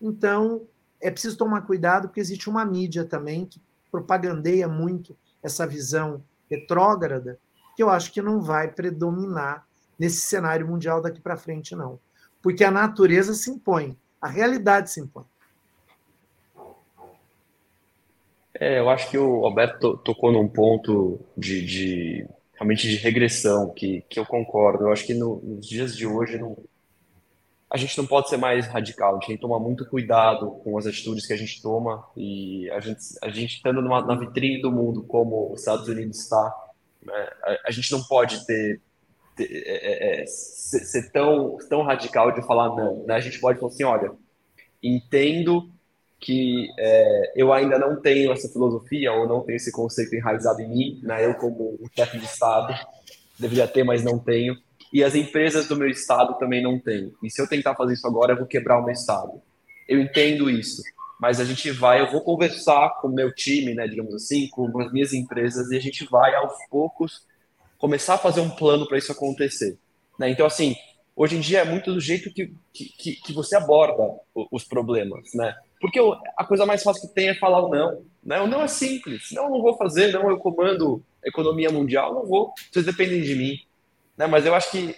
Então, é preciso tomar cuidado, porque existe uma mídia também que propagandeia muito essa visão retrógrada, que eu acho que não vai predominar nesse cenário mundial daqui para frente, não. Porque a natureza se impõe, a realidade se impõe. É, eu acho que o Alberto tocou num ponto de, de realmente de regressão, que, que eu concordo. Eu acho que no, nos dias de hoje não, a gente não pode ser mais radical, a gente tem que tomar muito cuidado com as atitudes que a gente toma e a gente, a gente estando numa, na vitrine do mundo como os Estados Unidos está, né, a, a, gente não pode ter, ter é, é, é, ser, ser, tão, tão radical de falar não, né? A gente pode falar assim, olha, entendo que é, eu ainda não tenho essa filosofia ou não tenho esse conceito enraizado em mim, né? Eu como chefe de estado deveria ter, mas não tenho. E as empresas do meu estado também não têm. E se eu tentar fazer isso agora, eu vou quebrar o meu estado. Eu entendo isso, mas a gente vai, eu vou conversar com o meu time, né, digamos assim, com as minhas empresas e a gente vai aos poucos começar a fazer um plano para isso acontecer. Né? Então, assim, hoje em dia é muito do jeito que, que, que você aborda os problemas, né? Porque a coisa mais fácil que tem é falar o não. Né? O não é simples. Não, eu não vou fazer, não, eu comando economia mundial, não vou. Vocês dependem de mim. Né? Mas eu acho que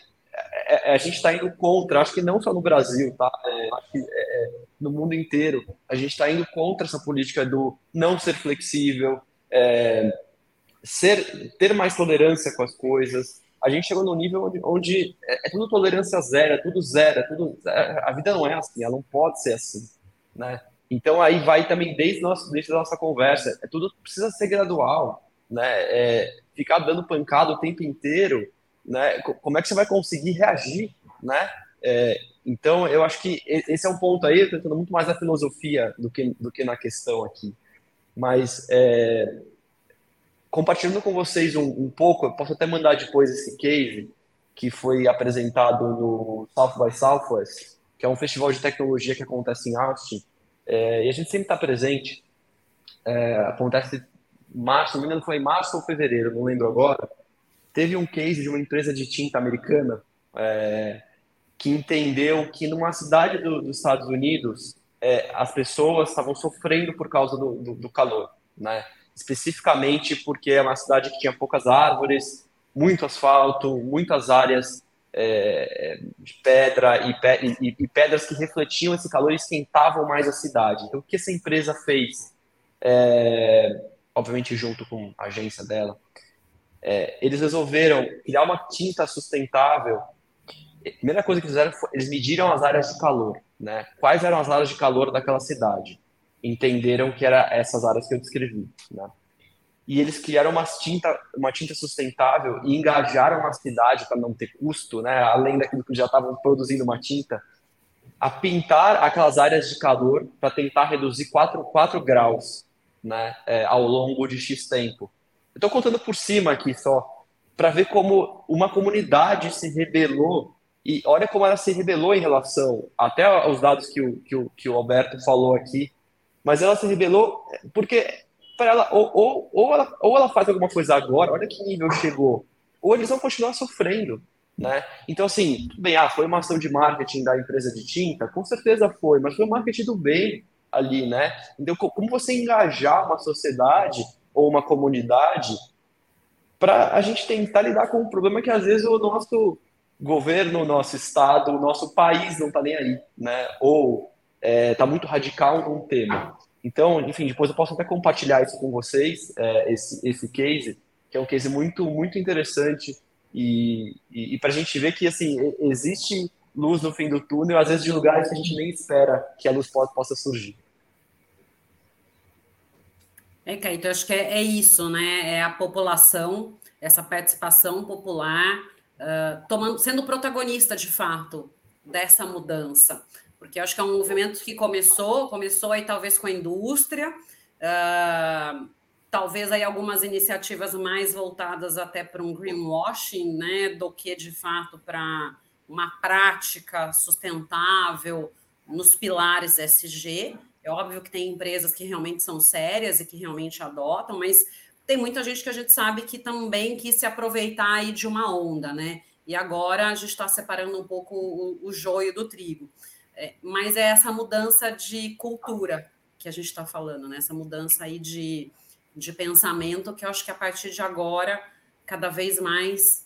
é, é, a gente está indo contra, acho que não só no Brasil, tá? É, acho que é, no mundo inteiro, a gente está indo contra essa política do não ser flexível, ser, ter mais tolerância com as coisas. A gente chegou num nível onde, onde é, tudo tolerância zero, é tudo zero, é tudo. A vida não é assim, ela não pode ser assim, né? Então aí vai também desde, nosso, desde a nossa conversa, é tudo precisa ser gradual, né? É, ficar dando pancada o tempo inteiro, né? Como é que você vai conseguir reagir, né? É, então eu acho que esse é um ponto aí, tentando muito mais na filosofia do que, do que na questão aqui. Mas é, compartilhando com vocês um, um, pouco, eu posso até mandar depois esse case que foi apresentado no South by Southwest, que é um festival de tecnologia que acontece em Austin, é, e a gente sempre está presente. É, acontece março, não me engano, foi março ou fevereiro, não lembro agora. Teve um case de uma empresa de tinta americana é, que entendeu que numa cidade do, dos Estados Unidos é, as pessoas estavam sofrendo por causa do, do, do, calor, né? Especificamente porque é uma cidade que tinha poucas árvores, muito asfalto, muitas áreas é, de pedra e, e, e, pedras que refletiam esse calor e esquentavam mais a cidade. Então, o que essa empresa fez? É, obviamente, junto com a agência dela, é, eles resolveram criar uma tinta sustentável. A primeira coisa que fizeram foi eles mediram as áreas de calor, né? Quais eram as áreas de calor daquela cidade? Entenderam que eram essas áreas que eu descrevi, né? E eles criaram uma tinta, uma tinta sustentável e engajaram a cidade para não ter custo, né, além daquilo que já estavam produzindo uma tinta, a pintar aquelas áreas de calor para tentar reduzir 4, 4 graus né, é, ao longo de X tempo. Estou contando por cima aqui só, para ver como uma comunidade se rebelou. E olha como ela se rebelou em relação até aos dados que o, que o, que o Alberto falou aqui, mas ela se rebelou porque para ela ou, ou, ou, ela, ou ela faz alguma coisa agora, olha que nível chegou, ou eles vão continuar sofrendo. Né? Então, assim, bem, ah, foi uma ação de marketing da empresa de tinta? Com certeza foi, mas foi um marketing do bem ali, né? Então, como você engajar uma sociedade ou uma comunidade para a gente tentar lidar com um problema que às vezes o nosso governo, o nosso estado, o nosso país não está nem aí, né? Ou está é, tá muito radical num tema. Então, enfim, depois eu posso até compartilhar isso com vocês, é, esse, esse case, que é um case muito, muito interessante e, e, e para a gente ver que, assim, existe luz no fim do túnel, às vezes de lugares que a gente nem espera que a luz possa, surgir. É, Caíto, acho que é, é, isso, né? É a população, essa participação popular uh, tomando, sendo protagonista de fato dessa mudança porque acho que é um movimento que começou, começou aí talvez com a indústria, uh, talvez aí algumas iniciativas mais voltadas até para um greenwashing, né, do que de fato para uma prática sustentável nos pilares SG. É óbvio que tem empresas que realmente são sérias e que realmente adotam, mas tem muita gente que a gente sabe que também quis se aproveitar aí de uma onda, né? E agora a gente está separando um pouco o, o joio do trigo. É, mas é essa mudança de cultura que a gente está falando, né? Essa mudança aí de, de pensamento que eu acho que a partir de agora, cada vez mais,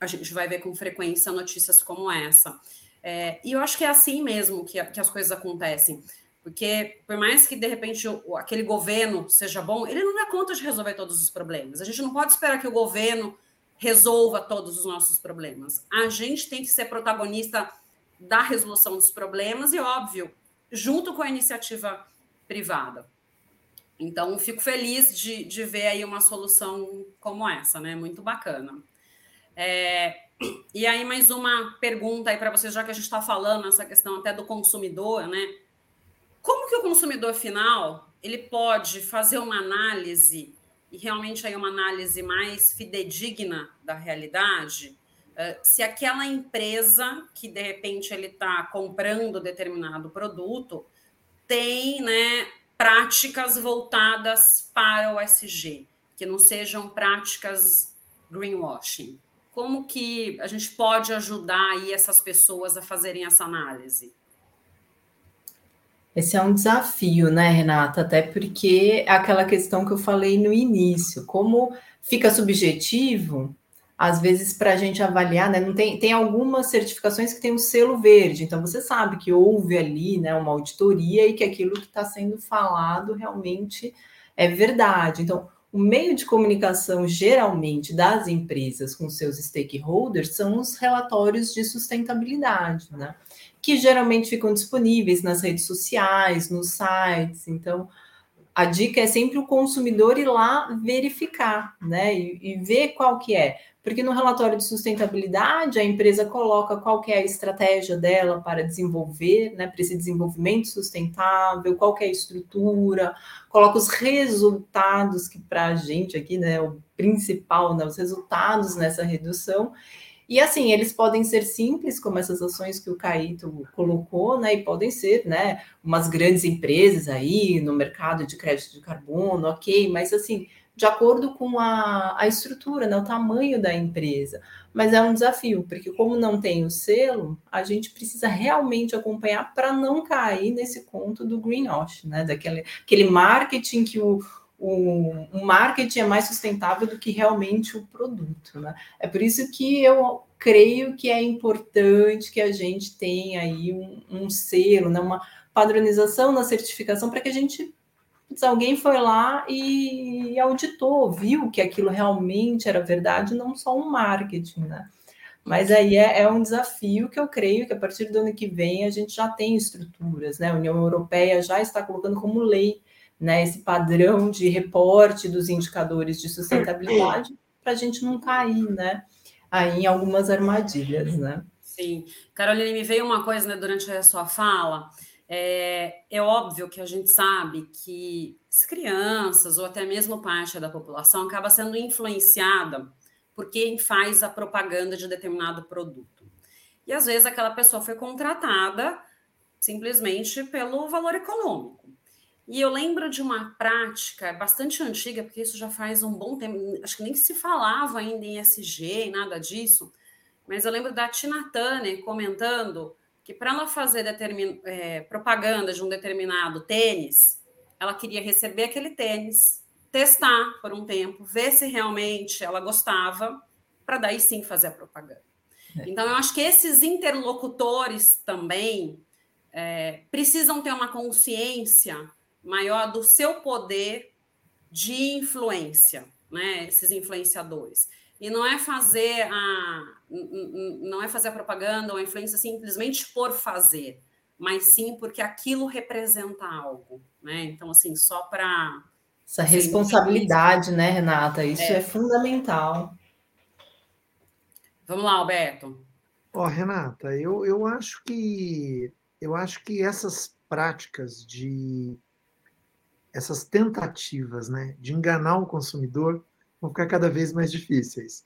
a gente vai ver com frequência notícias como essa. É, e eu acho que é assim mesmo que, que as coisas acontecem. Porque, por mais que de repente o, aquele governo seja bom, ele não dá conta de resolver todos os problemas. A gente não pode esperar que o governo resolva todos os nossos problemas. A gente tem que ser protagonista da resolução dos problemas e, óbvio, junto com a iniciativa privada. Então, fico feliz de, de ver aí uma solução como essa, né? Muito bacana. É, e aí, mais uma pergunta aí para vocês, já que a gente está falando essa questão até do consumidor, né? Como que o consumidor final ele pode fazer uma análise e realmente aí uma análise mais fidedigna da realidade se aquela empresa que de repente ele está comprando determinado produto tem né, práticas voltadas para o SG, que não sejam práticas greenwashing. Como que a gente pode ajudar aí essas pessoas a fazerem essa análise? Esse é um desafio, né, Renata? Até porque é aquela questão que eu falei no início, como fica subjetivo, às vezes, para a gente avaliar, né? Não tem, tem algumas certificações que tem um selo verde, então você sabe que houve ali né, uma auditoria e que aquilo que está sendo falado realmente é verdade. Então, o meio de comunicação, geralmente, das empresas com seus stakeholders são os relatórios de sustentabilidade, né? Que geralmente ficam disponíveis nas redes sociais, nos sites. Então, a dica é sempre o consumidor ir lá verificar, né? E, e ver qual que é. Porque no relatório de sustentabilidade, a empresa coloca qual é a estratégia dela para desenvolver, né, para esse desenvolvimento sustentável, qual é a estrutura, coloca os resultados, que para a gente aqui, né, o principal, né, os resultados nessa redução. E assim, eles podem ser simples, como essas ações que o Caíto colocou, né? E podem ser, né, umas grandes empresas aí no mercado de crédito de carbono, ok, mas assim, de acordo com a, a estrutura, né, o tamanho da empresa. Mas é um desafio, porque como não tem o selo, a gente precisa realmente acompanhar para não cair nesse conto do greenwash, né? Daquele aquele marketing que o, o, o, marketing é mais sustentável do que realmente o produto, né? É por isso que eu creio que é importante que a gente tenha aí um, um selo, né? uma padronização na certificação para que a gente alguém foi lá e auditou, viu que aquilo realmente era verdade, não só um marketing, né? Mas aí é, é, um desafio que eu creio que a partir do ano que vem a gente já tem estruturas, né? A União Europeia já está colocando como lei né, esse padrão de reporte dos indicadores de sustentabilidade para a gente não cair, né? Aí em algumas armadilhas, né? Sim. Carolina, me veio uma coisa né, durante a sua fala é, é óbvio que a gente sabe que as crianças ou até mesmo parte da população acaba sendo influenciada por quem faz a propaganda de determinado produto. E às vezes aquela pessoa foi contratada simplesmente pelo valor econômico. E eu lembro de uma prática bastante antiga, porque isso já faz um bom tempo, acho que nem se falava ainda em SG nada disso, mas eu lembro da Tina Turner comentando que para ela fazer determin, é, propaganda de um determinado tênis, ela queria receber aquele tênis, testar por um tempo, ver se realmente ela gostava, para daí sim fazer a propaganda. É. Então, eu acho que esses interlocutores também é, precisam ter uma consciência maior do seu poder de influência, né? Esses influenciadores. E não é fazer a não é fazer a propaganda ou a influência simplesmente por fazer, mas sim porque aquilo representa algo, né? Então assim, só para essa responsabilidade, né, Renata? Isso é, é fundamental. Vamos lá, Alberto. Ó, oh, Renata, eu, eu acho que eu acho que essas práticas de essas tentativas, né, de enganar o consumidor vão ficar cada vez mais difíceis.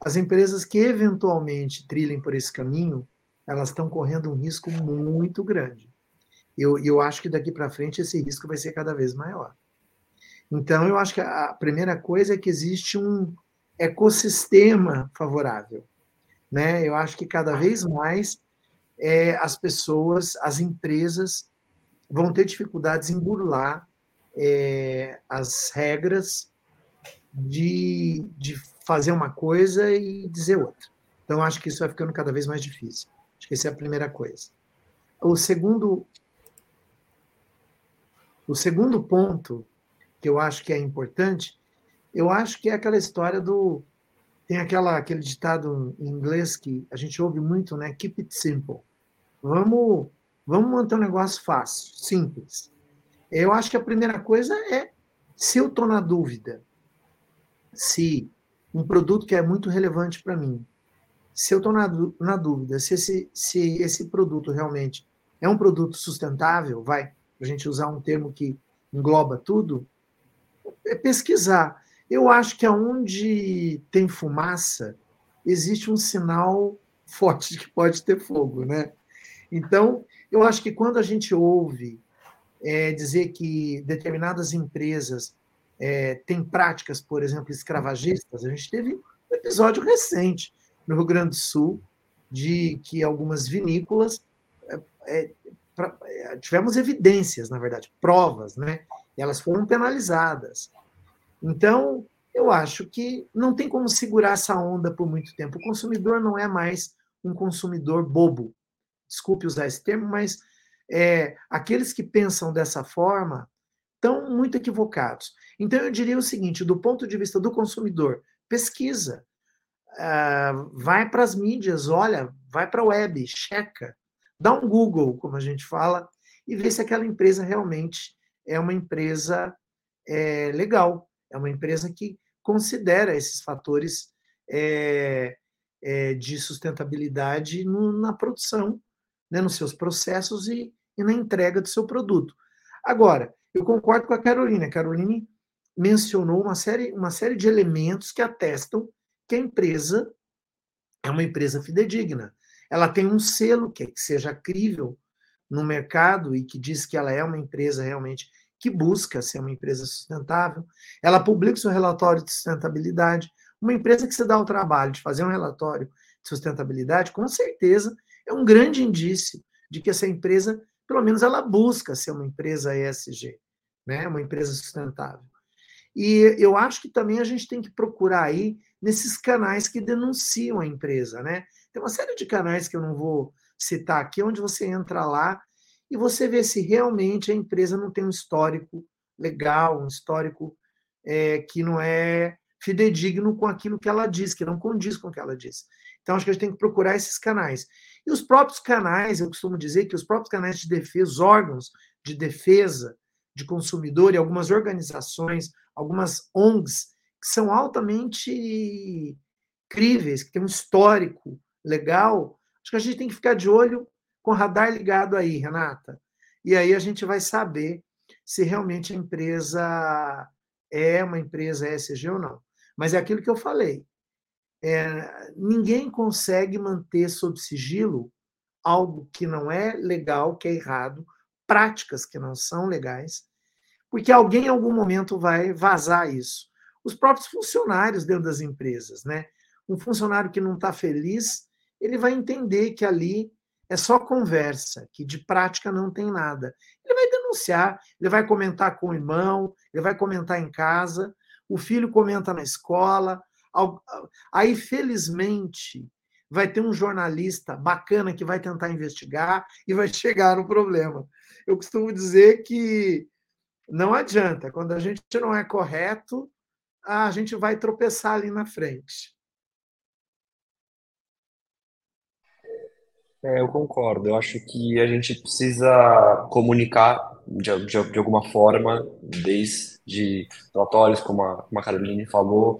As empresas que eventualmente trilhem por esse caminho, elas estão correndo um risco muito grande. Eu, eu acho que daqui para frente esse risco vai ser cada vez maior. Então, eu acho que a primeira coisa é que existe um ecossistema favorável. Né? Eu acho que cada vez mais é, as pessoas, as empresas, vão ter dificuldades em burlar é, as regras de, de fazer uma coisa e dizer outra. Então, acho que isso vai ficando cada vez mais difícil. Acho que essa é a primeira coisa. O segundo, o segundo ponto que eu acho que é importante, eu acho que é aquela história do tem aquela aquele ditado em inglês que a gente ouve muito, né? Keep it simple. Vamos vamos manter um negócio fácil, simples. Eu acho que a primeira coisa é se eu estou na dúvida se um produto que é muito relevante para mim, se eu estou na, na dúvida se esse, se esse produto realmente é um produto sustentável, vai, a gente usar um termo que engloba tudo, é pesquisar. Eu acho que aonde tem fumaça, existe um sinal forte de que pode ter fogo, né? Então, eu acho que quando a gente ouve é, dizer que determinadas empresas é, tem práticas, por exemplo, escravagistas. A gente teve um episódio recente no Rio Grande do Sul de que algumas vinícolas é, é pra, é, tivemos evidências, na verdade, provas, né? E elas foram penalizadas. Então, eu acho que não tem como segurar essa onda por muito tempo. O consumidor não é mais um consumidor bobo. Desculpe usar esse termo, mas é, aqueles que pensam dessa forma estão muito equivocados. Então, eu diria o seguinte: do ponto de vista do consumidor, pesquisa, uh, vai para as mídias, olha, vai para a web, checa, dá um Google, como a gente fala, e vê se aquela empresa realmente é uma empresa é, legal, é uma empresa que considera esses fatores é, é, de sustentabilidade no, na produção, né, nos seus processos e, e na entrega do seu produto. Agora, eu concordo com a Carolina. A Carolina mencionou uma série, uma série de elementos que atestam que a empresa é uma empresa fidedigna. Ela tem um selo que, que seja crível no mercado e que diz que ela é uma empresa realmente que busca ser uma empresa sustentável. Ela publica seu relatório de sustentabilidade. Uma empresa que se dá o trabalho de fazer um relatório de sustentabilidade, com certeza é um grande indício de que essa empresa, pelo menos, ela busca ser uma empresa ESG, né? uma empresa sustentável. E eu acho que também a gente tem que procurar aí nesses canais que denunciam a empresa, né? Tem uma série de canais que eu não vou citar aqui, onde você entra lá e você vê se realmente a empresa não tem um histórico legal, um histórico é, que não é fidedigno com aquilo que ela diz, que não condiz com o que ela diz. Então, acho que a gente tem que procurar esses canais. E os próprios canais, eu costumo dizer que os próprios canais de defesa, os órgãos de defesa de consumidor e algumas organizações, algumas ONGs, que são altamente críveis, que têm um histórico legal, acho que a gente tem que ficar de olho com o radar ligado aí, Renata. E aí a gente vai saber se realmente a empresa é uma empresa ESG ou não. Mas é aquilo que eu falei. É, ninguém consegue manter sob sigilo algo que não é legal, que é errado, práticas que não são legais, porque alguém em algum momento vai vazar isso. Os próprios funcionários dentro das empresas, né? Um funcionário que não está feliz, ele vai entender que ali é só conversa, que de prática não tem nada. Ele vai denunciar, ele vai comentar com o irmão, ele vai comentar em casa, o filho comenta na escola. Aí, felizmente, vai ter um jornalista bacana que vai tentar investigar e vai chegar no problema. Eu costumo dizer que não adianta, quando a gente não é correto, a gente vai tropeçar ali na frente. É, eu concordo. Eu acho que a gente precisa comunicar de, de, de alguma forma, desde relatórios, como a, como a Caroline falou,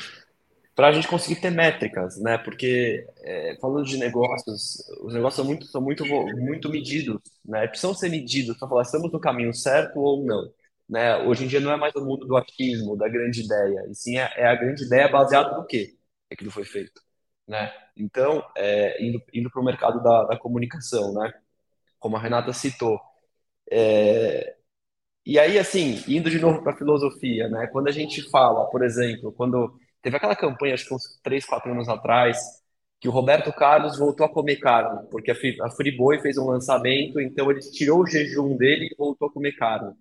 para a gente conseguir ter métricas, né? Porque é, falando de negócios, os negócios são muito, são muito, muito medidos, né? Precisam ser medidos para falar estamos no caminho certo ou não, né? Hoje em dia não é mais o mundo do achismo, da grande ideia, e sim é, é a grande ideia baseada no quê? Aquilo foi feito, né? Então, é, indo, indo para o mercado da, da comunicação, né? Como a Renata citou, é, e aí, assim, indo de novo para a filosofia, né? Quando a gente fala, por exemplo, quando teve aquela campanha, acho que uns 3, 4 anos atrás, que o Roberto Carlos voltou a comer carne, porque a Friboi fez um lançamento, então ele tirou o jejum dele e voltou a comer carne.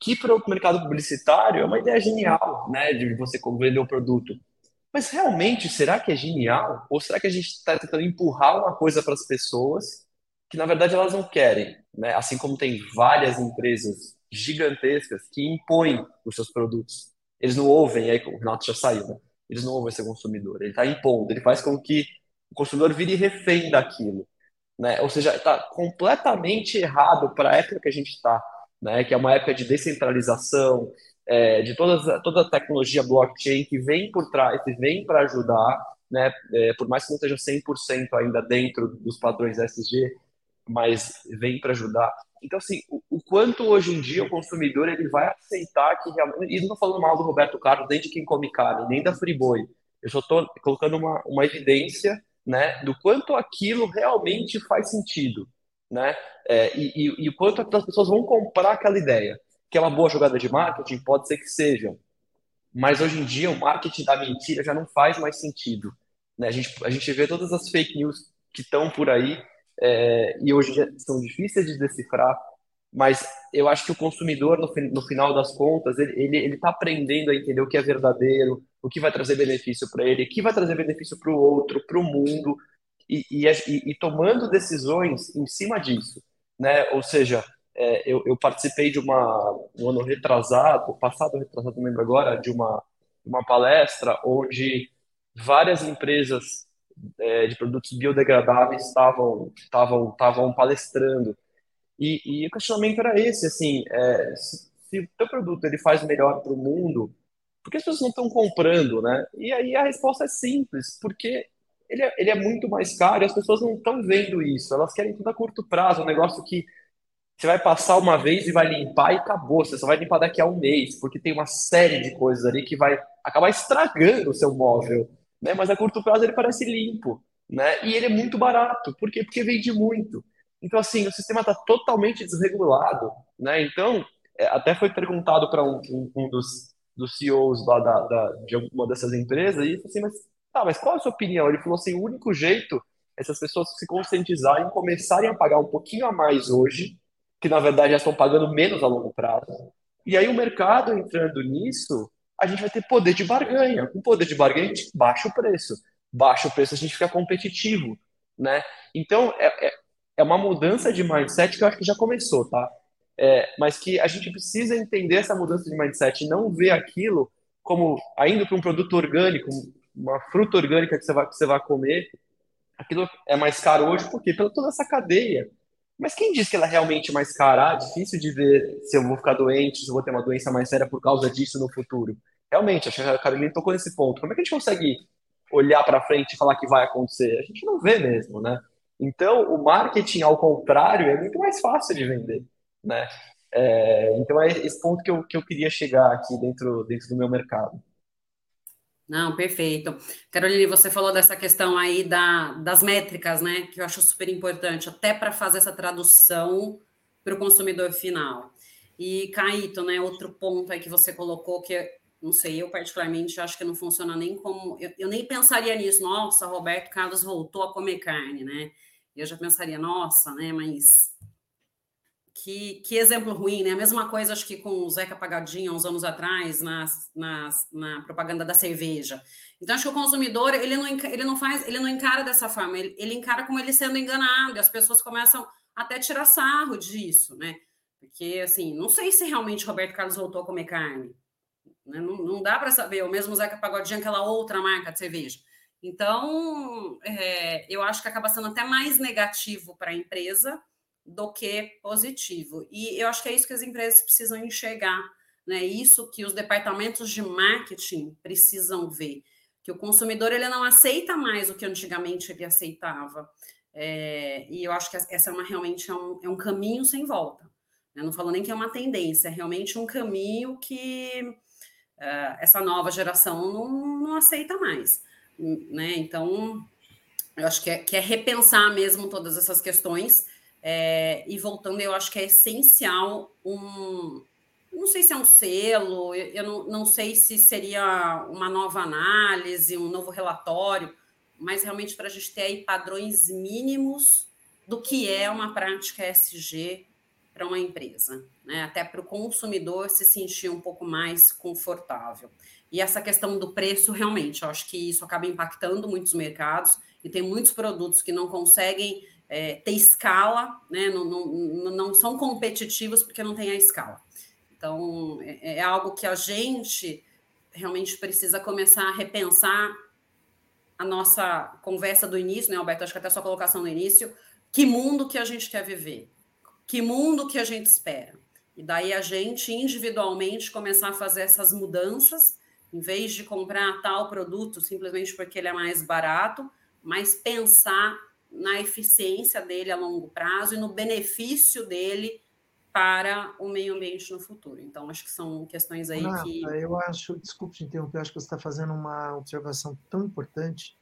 Que para o mercado publicitário é uma ideia genial, né? De você vender o produto. Mas realmente, será que é genial? Ou será que a gente está tentando empurrar uma coisa para as pessoas que, na verdade, elas não querem? Né? Assim como tem várias empresas gigantescas que impõem os seus produtos. Eles não ouvem, aí o Renato já saiu, né? Eles não ouvem esse consumidor. Ele está impondo, ele faz com que o consumidor vire refém daquilo. Né? Ou seja, está completamente errado para a época que a gente está, né? que é uma época de descentralização, é, de todas, toda a tecnologia blockchain que vem por trás, que vem para ajudar, né? É, por mais que não esteja 100% ainda dentro dos padrões SG, mas vem para ajudar. Então, assim, o, o, quanto hoje em dia o consumidor ele vai aceitar que realmente. E não estou falando mal do Roberto Carlos, nem de quem come carne, nem da Friboi. Eu só estou colocando uma, uma evidência né, do quanto aquilo realmente faz sentido. Né? É, e, e, e o quanto as pessoas vão comprar aquela ideia. Que é uma boa jogada de marketing, pode ser que seja. Mas hoje em dia o marketing da mentira já não faz mais sentido. Né? A, gente, a gente vê todas as fake news que estão por aí é, e hoje são difíceis de decifrar, mas eu acho que o consumidor, no, no final das contas, ele está ele, ele tá aprendendo a entender o que é verdadeiro, o que vai trazer benefício para ele, o que vai trazer benefício para o outro, para o mundo, e, e, e, tomando decisões em cima disso, né? Ou seja, é, eu, eu, participei de uma, um ano retrasado, passado retrasado, não lembro agora, de uma, uma palestra onde várias empresas é, de produtos biodegradáveis estavam estavam estavam palestrando. E, e, o questionamento era esse assim é, se, se, o teu produto ele faz melhor para o mundo por que as pessoas não estão comprando né? E aí a resposta é simples porque ele é, ele é muito mais caro e as pessoas não estão vendo isso. Elas querem tudo a curto prazo um negócio que você vai passar uma vez e vai limpar e acabou. Você só vai limpar daqui a um mês, porque tem uma série de coisas ali que vai acabar estragando o seu móvel né? Mas a curto prazo ele parece limpo, né? E ele é muito barato. Por quê? Porque vende muito. Então, assim, o sistema está totalmente desregulado, né? Então, é, até foi perguntado para um, um, um, dos, dos CEOs lá da, da, de alguma dessas empresas, e ele falou assim, mas, tá, mas qual é a sua opinião? Ele falou assim, o único jeito é essas pessoas se conscientizarem, começarem a pagar um pouquinho a mais hoje, que na verdade já estão pagando menos a longo prazo, e aí o mercado entrando nisso, a gente vai ter poder de barganha. Com poder de barganha, a gente baixa o preço. Baixa o preço, a gente fica competitivo, né? Então, é, é, é uma mudança de mindset que eu acho que já começou, tá? É, mas que a gente precisa entender essa mudança de mindset e não ver aquilo como, ainda para um produto orgânico, uma fruta orgânica que você vai, que você vai comer, aquilo é mais caro hoje, por quê? Pela toda essa cadeia. Mas quem diz que ela é realmente mais cara? Ah, difícil de ver se eu vou ficar doente, se eu vou ter uma doença mais séria por causa disso no futuro. Realmente, acho que a Caroline tocou nesse ponto. Como é que a gente consegue olhar para frente e falar que vai acontecer? A gente não vê mesmo, né? Então, o marketing, ao contrário, é muito mais fácil de vender, né? É, então, é esse ponto que eu, que eu queria chegar aqui dentro, dentro do meu mercado. Não, perfeito. Caroline, você falou dessa questão aí da, das métricas, né? Que eu acho super importante, até para fazer essa tradução para o consumidor final. E, Caíto, né? Outro ponto aí que você colocou, que não sei, eu particularmente acho que não funciona nem como. Eu, eu nem pensaria nisso, nossa, Roberto Carlos voltou a comer carne, né? Eu já pensaria, nossa, né? Mas que, que exemplo ruim, né? A mesma coisa, acho que com o Zeca Pagadinho, uns anos atrás, na propaganda da cerveja. Então, acho que o consumidor, ele não, ele não faz, ele não encara dessa forma, ele, ele encara como ele sendo enganado, e as pessoas começam até tirar sarro disso, né? Porque, assim, não sei se realmente Roberto Carlos voltou a comer carne. Né? Não, não dá para saber, o mesmo Zeca Pagodinho, aquela outra marca de cerveja. Então, é, eu acho que acaba sendo até mais negativo para a empresa, do que positivo. E eu acho que é isso que as empresas precisam enxergar, né? Isso que os departamentos de marketing precisam ver, que o consumidor ele não aceita mais o que antigamente ele aceitava. É, e eu acho que essa é uma realmente é um, é um caminho sem volta. Né? Não falo nem que é uma tendência, é realmente um caminho que uh, essa nova geração não, não aceita mais. Né? Então, eu acho que é, que é repensar mesmo todas essas questões é, e voltando, eu acho que é essencial um. Não sei se é um selo, eu não, não sei se seria uma nova análise, um novo relatório, mas realmente para a gente ter aí padrões mínimos do que é uma prática SG para uma empresa, né? até para o consumidor se sentir um pouco mais confortável. E essa questão do preço, realmente, eu acho que isso acaba impactando muitos mercados e tem muitos produtos que não conseguem é, ter escala, né? Não, não, não, são competitivos porque não tem a escala. Então, é, é, algo que a gente realmente precisa começar a repensar a nossa conversa do início, né, Alberto? Acho que até a sua colocação no início. Que mundo que a gente quer viver? Que mundo que a gente espera? E daí a gente individualmente começar a fazer essas mudanças, em vez de comprar tal produto simplesmente porque ele é mais barato, mas pensar na eficiência dele a longo prazo e no benefício dele para o meio ambiente no futuro. Então, acho que são questões aí que. Eu acho, desculpe te interromper, acho que você está fazendo uma observação tão importante.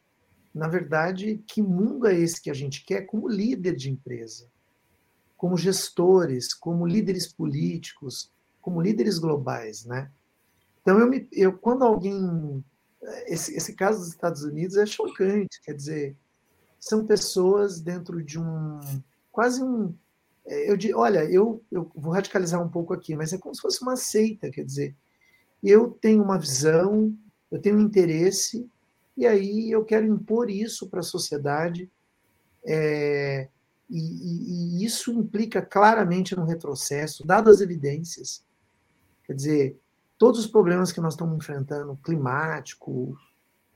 Na verdade, que mundo é esse que a gente quer como líder de empresa? Como gestores, como líderes políticos, como líderes globais, né? Então, eu, me, eu quando alguém. Esse, esse caso dos Estados Unidos é chocante, quer dizer, são pessoas dentro de um quase um é, eu olha eu, eu vou radicalizar um pouco aqui mas é como se fosse uma seita quer dizer eu tenho uma visão eu tenho interesse, e aí eu quero impor isso para a sociedade, é, e, e, e, isso implica claramente no retrocesso, dadas as evidências. Quer dizer, todos os problemas que nós estamos enfrentando, climático,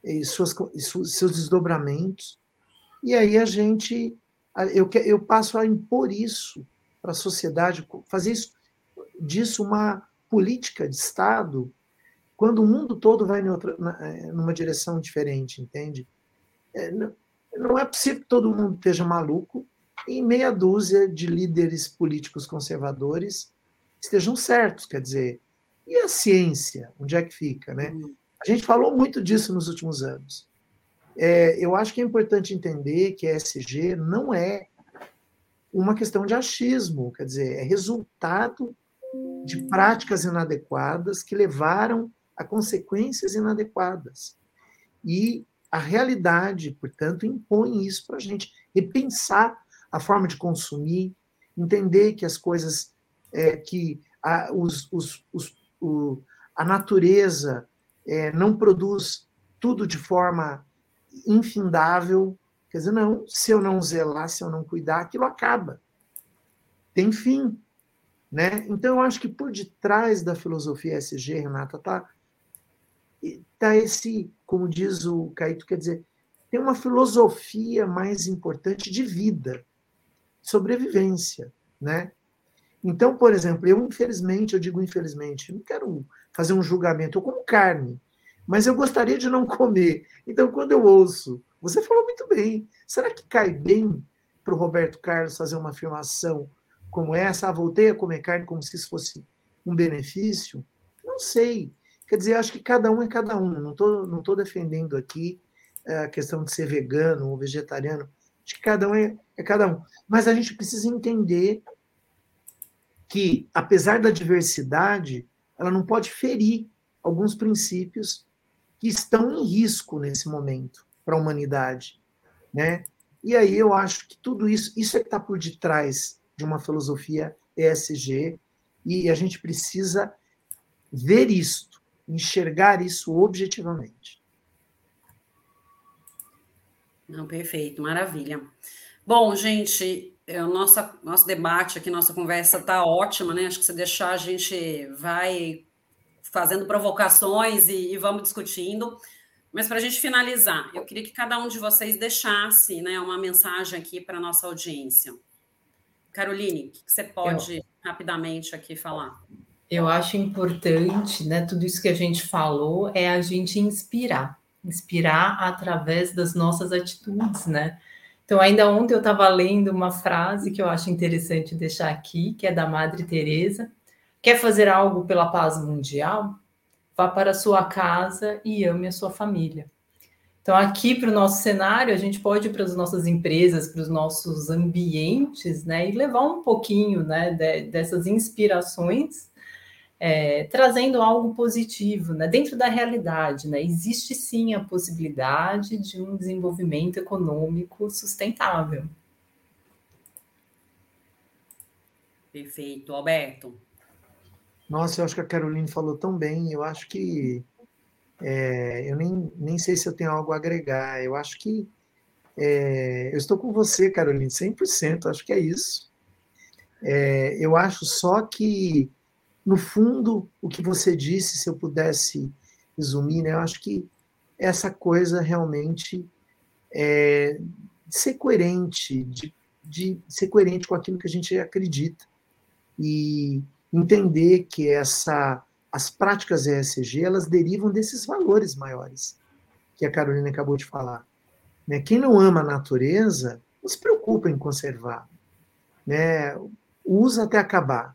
e, suas, e seus desdobramentos, e aí a gente, eu, eu passo a impor isso para a sociedade, fazer isso, disso uma política de Estado, quando o mundo todo vai em outra, é, numa direção diferente, entende? É, não é possível que todo mundo esteja maluco e meia dúzia de líderes políticos conservadores estejam certos, quer dizer, e a ciência, onde é que fica, né? Uhum. A gente falou muito disso nos últimos anos. É, eu acho que é importante entender que ESG não é uma questão de achismo, quer dizer, é resultado de práticas inadequadas que levaram a consequências inadequadas. E a realidade, portanto, impõe isso para a gente repensar a forma de consumir, entender que as coisas, é, que a, os, os, os, o, a natureza é, não produz tudo de forma infindável. Quer dizer, não, se eu não zelar, se eu não cuidar, aquilo acaba. Tem fim. Né? Então, eu acho que por detrás da filosofia SG, Renata, está tá esse, como diz o Caíto, quer dizer, tem uma filosofia mais importante de vida, sobrevivência. Né? Então, por exemplo, eu, infelizmente, eu digo infelizmente, não quero fazer um julgamento, eu como carne, mas eu gostaria de não comer. Então, quando eu ouço, você falou muito bem, será que cai bem para o Roberto Carlos fazer uma afirmação como essa? Ah, voltei a comer carne como se isso fosse um benefício? Não sei. Quer dizer, acho que cada um é cada um. Não estou não tô defendendo aqui eh, a questão de ser vegano ou vegetariano. Acho que cada um é, é cada um. Mas a gente precisa entender que, apesar da diversidade, ela não pode ferir alguns princípios que estão em risco nesse momento para a humanidade, né? E aí eu acho que tudo isso, isso é que está por detrás de uma filosofia ESG e a gente precisa ver isso, enxergar isso objetivamente. Não, perfeito, maravilha. Bom, gente, é, o nosso, nosso debate aqui, nossa conversa está ótima, né? Acho que se deixar, a gente vai fazendo provocações e, e vamos discutindo. Mas para a gente finalizar, eu queria que cada um de vocês deixasse né, uma mensagem aqui para a nossa audiência. Caroline, o que você pode eu, rapidamente aqui falar? Eu acho importante, né? Tudo isso que a gente falou é a gente inspirar, inspirar através das nossas atitudes, né? Então, ainda ontem eu estava lendo uma frase que eu acho interessante deixar aqui, que é da Madre Teresa. Quer fazer algo pela paz mundial? Vá para a sua casa e ame a sua família. Então, aqui para o nosso cenário, a gente pode ir para as nossas empresas, para os nossos ambientes, né, e levar um pouquinho né, de, dessas inspirações é, trazendo algo positivo, né? dentro da realidade. Né? Existe sim a possibilidade de um desenvolvimento econômico sustentável. Perfeito. Alberto. Nossa, eu acho que a Caroline falou tão bem. Eu acho que. É, eu nem, nem sei se eu tenho algo a agregar. Eu acho que. É, eu estou com você, Caroline, 100%. Acho que é isso. É, eu acho só que no fundo, o que você disse, se eu pudesse resumir, né, eu acho que essa coisa realmente é ser coerente, de, de ser coerente com aquilo que a gente acredita e entender que essa as práticas ESG elas derivam desses valores maiores que a Carolina acabou de falar. Né? Quem não ama a natureza não se preocupa em conservar, né? usa até acabar.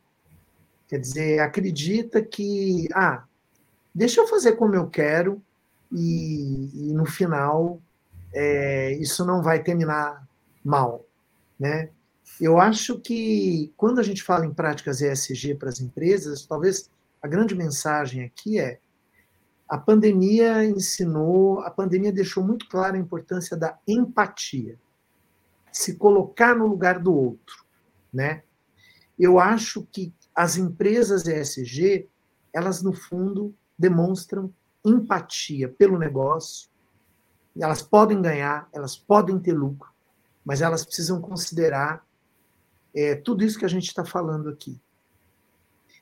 Quer dizer, acredita que, ah, deixa eu fazer como eu quero e, e no final é, isso não vai terminar mal, né? Eu acho que quando a gente fala em práticas ESG para as empresas, talvez a grande mensagem aqui é a pandemia ensinou, a pandemia deixou muito clara a importância da empatia, se colocar no lugar do outro, né? Eu acho que as empresas ESG, elas no fundo demonstram empatia pelo negócio, elas podem ganhar, elas podem ter lucro, mas elas precisam considerar é, tudo isso que a gente está falando aqui.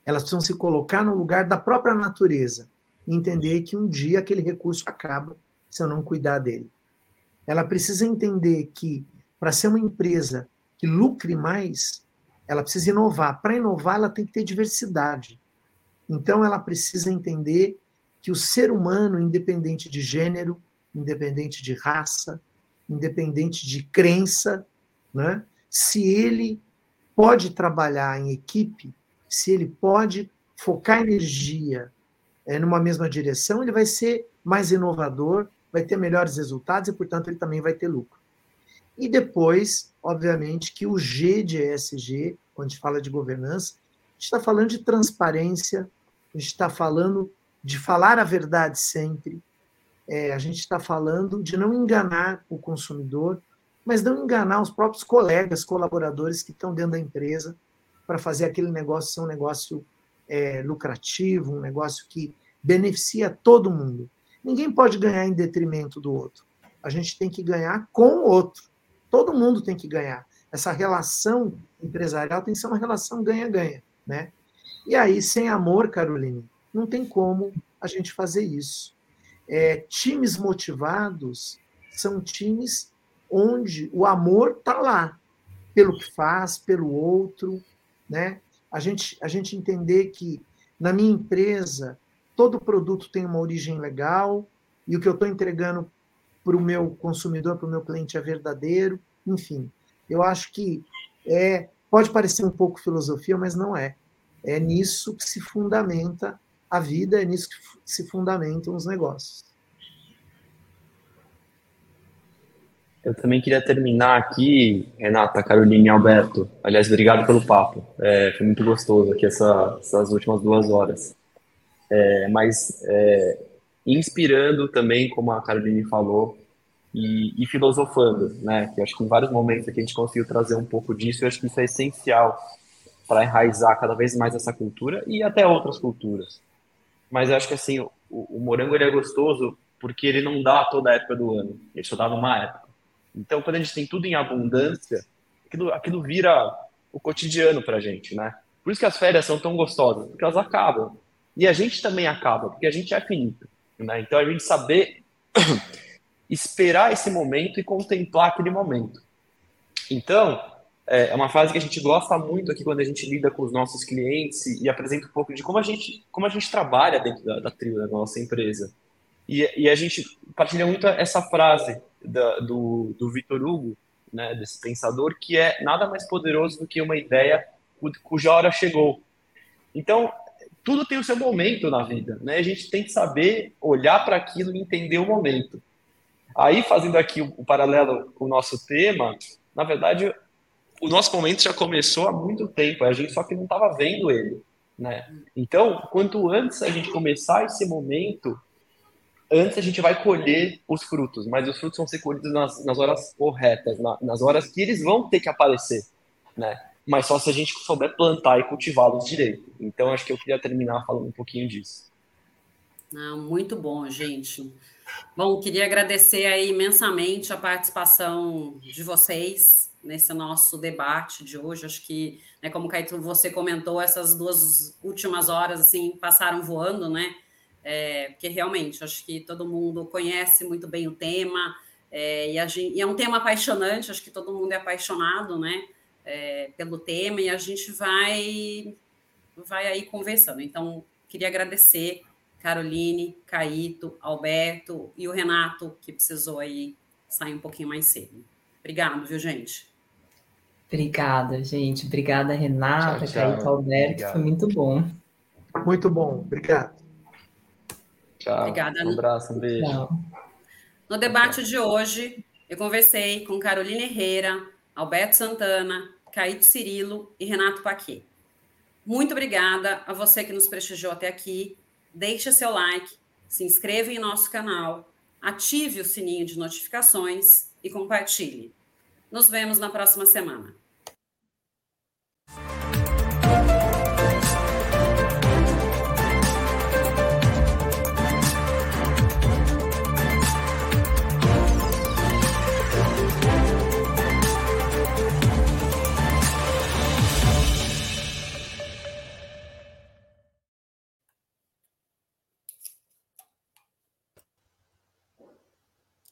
Elas precisam se colocar no lugar da própria natureza e entender que um dia aquele recurso acaba se eu não cuidar dele. Ela precisa entender que para ser uma empresa que lucre mais, ela precisa inovar. Para inovar, ela tem que ter diversidade. Então, ela precisa entender que o ser humano, independente de gênero, independente de raça, independente de crença, né? se ele pode trabalhar em equipe, se ele pode focar energia é, numa mesma direção, ele vai ser mais inovador, vai ter melhores resultados e, portanto, ele também vai ter lucro. E depois, obviamente, que o G de ESG, quando a gente fala de governança, a gente está falando de transparência, a gente está falando de falar a verdade sempre, é, a gente está falando de não enganar o consumidor, mas não enganar os próprios colegas, colaboradores que estão dentro da empresa para fazer aquele negócio ser um negócio é, lucrativo, um negócio que beneficia todo mundo. Ninguém pode ganhar em detrimento do outro. A gente tem que ganhar com o outro. Todo mundo tem que ganhar. Essa relação empresarial tem que ser uma relação ganha-ganha, né? E aí, sem amor, Caroline, não tem como a gente fazer isso. É, times motivados são times onde o amor está lá, pelo que faz, pelo outro, né? A gente, a gente entender que na minha empresa todo produto tem uma origem legal e o que eu estou entregando para o meu consumidor, para o meu cliente é verdadeiro, enfim. Eu acho que é pode parecer um pouco filosofia, mas não é. É nisso que se fundamenta a vida, é nisso que se fundamentam os negócios. Eu também queria terminar aqui, Renata, Carolina e Alberto. Aliás, obrigado pelo papo. É, foi muito gostoso aqui essa, essas últimas duas horas. É, mas é, inspirando também, como a Caroline falou, e, e, filosofando, né? Que acho que em vários momentos aqui a gente conseguiu trazer um pouco disso. E acho que isso é essencial para enraizar cada vez mais essa cultura e até outras culturas. Mas acho que assim, o, o morango ele é gostoso porque ele não dá toda a época do ano. Ele só dá numa época. Então, quando a gente tem tudo em abundância, aquilo, aquilo vira o cotidiano para a gente, né? Por isso que as férias são tão gostosas, porque elas acabam. E a gente também acaba, porque a gente é finito. Né? Então, a gente saber [coughs] esperar esse momento e contemplar aquele momento. Então, é, é uma fase que a gente gosta muito aqui quando a gente lida com os nossos clientes e, apresenta um pouco de como a gente, como a gente trabalha dentro da, da trilha da nossa empresa. E, e, a gente partilha muito essa frase da, do, do Vitor Hugo, né, desse pensador, que é nada mais poderoso do que uma ideia cuja hora chegou. Então, tudo tem o seu momento na vida, né? A gente tem que saber olhar para aquilo e entender o momento. Aí, fazendo aqui o, o paralelo com o nosso tema, na verdade, o nosso momento já começou há muito tempo, a gente só que não estava vendo ele, né? Então, quanto antes a gente começar esse momento, antes a gente vai colher os frutos, mas os frutos vão ser colhidos nas, nas horas corretas, na, nas horas que eles vão ter que aparecer, né? Mas só se a gente souber plantar e cultivá-los direito. Então, acho que eu queria terminar falando um pouquinho disso. Ah, muito bom, gente. Bom, queria agradecer aí imensamente a participação de vocês nesse nosso debate de hoje. Acho que, né, como Caetano, você comentou, essas duas últimas horas assim passaram voando, né? É, porque realmente acho que todo mundo conhece muito bem o tema, é, e, gente, e, é um tema apaixonante, acho que todo mundo é apaixonado né, é, pelo tema, e a gente vai, vai aí conversando. Então, queria agradecer Caroline, Caíto, Alberto e o Renato, que precisou aí sair um pouquinho mais cedo. Obrigado, viu, gente? Obrigada, gente. Obrigada, Renata, tchau, tchau. Caíto, Alberto, Obrigado. foi muito bom. Muito bom, obrigado. Tchau. Obrigada. Um abraço, um beijo. Tchau. No debate de hoje, eu conversei com Carolina Herrera, Alberto Santana, Caíto Cirilo e Renato Paquet. Muito obrigada a você que nos prestigiou até aqui. Deixe seu like, se inscreva em nosso canal, ative o sininho de notificações e compartilhe. Nos vemos na próxima semana.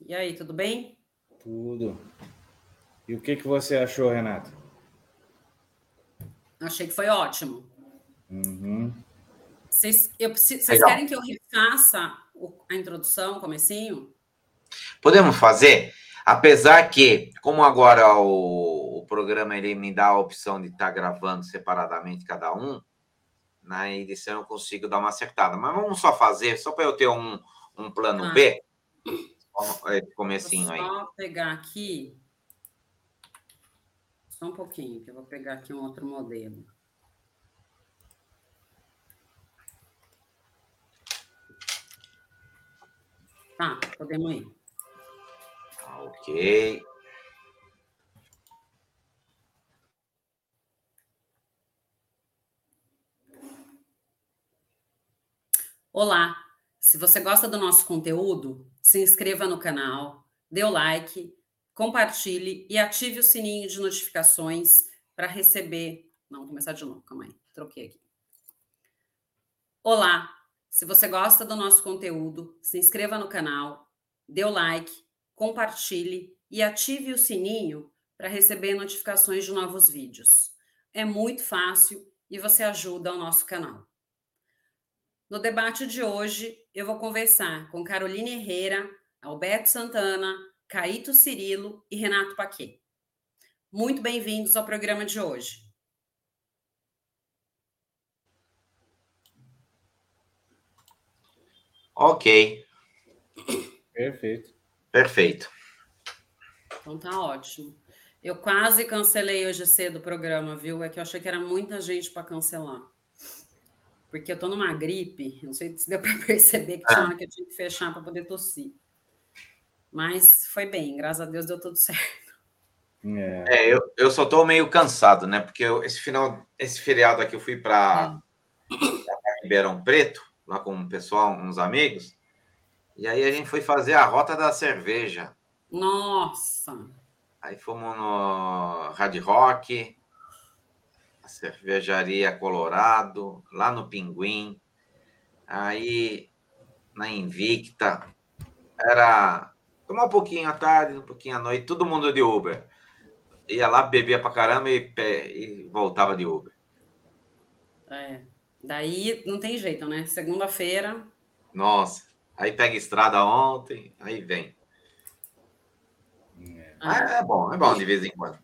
E aí, tudo bem? Tudo. E o que, que você achou, Renato? Achei que foi ótimo. Uhum. Vocês, eu, vocês querem que eu refaça a introdução, comecinho? Podemos fazer, apesar que, como agora o, o programa ele me dá a opção de estar tá gravando separadamente cada um, na edição eu consigo dar uma acertada. Mas vamos só fazer, só para eu ter um, um plano ah. B. Comecinho aí. Vou só pegar aqui. Só um pouquinho, que eu vou pegar aqui um outro modelo. Tá, podemos ir. Ok. Olá! Se você gosta do nosso conteúdo, se inscreva no canal, dê o like, compartilhe e ative o sininho de notificações para receber. Não, vou começar de novo, calma aí, troquei aqui. Olá! Se você gosta do nosso conteúdo, se inscreva no canal, dê o like, compartilhe e ative o sininho para receber notificações de novos vídeos. É muito fácil e você ajuda o nosso canal. No debate de hoje, eu vou conversar com Caroline Herrera, Alberto Santana, Caíto Cirilo e Renato Paquet. Muito bem-vindos ao programa de hoje. Ok. Perfeito. Perfeito. Então tá ótimo. Eu quase cancelei hoje cedo o programa, viu? É que eu achei que era muita gente para cancelar. Porque eu tô numa gripe, não sei se deu para [laughs] perceber que tinha hora que eu tinha que fechar para poder tossir. Mas foi bem, graças a Deus deu tudo [laughs] certo. É, é eu, eu só tô meio cansado, né? Porque eu, esse final, esse feriado aqui eu fui para é. Ribeirão Preto lá com o pessoal, uns amigos. E aí a gente foi fazer a rota da cerveja. Nossa! Aí fomos no Hard Rock, cervejaria Colorado, lá no Pinguim. Aí na Invicta. Era tomar um pouquinho à tarde, um pouquinho à noite, todo mundo de Uber. Ia lá, bebia pra caramba e, e voltava de Uber. É. Daí não tem jeito, né? Segunda-feira. Nossa, aí pega estrada ontem, aí vem. É. Ah, é bom, é bom de vez em quando.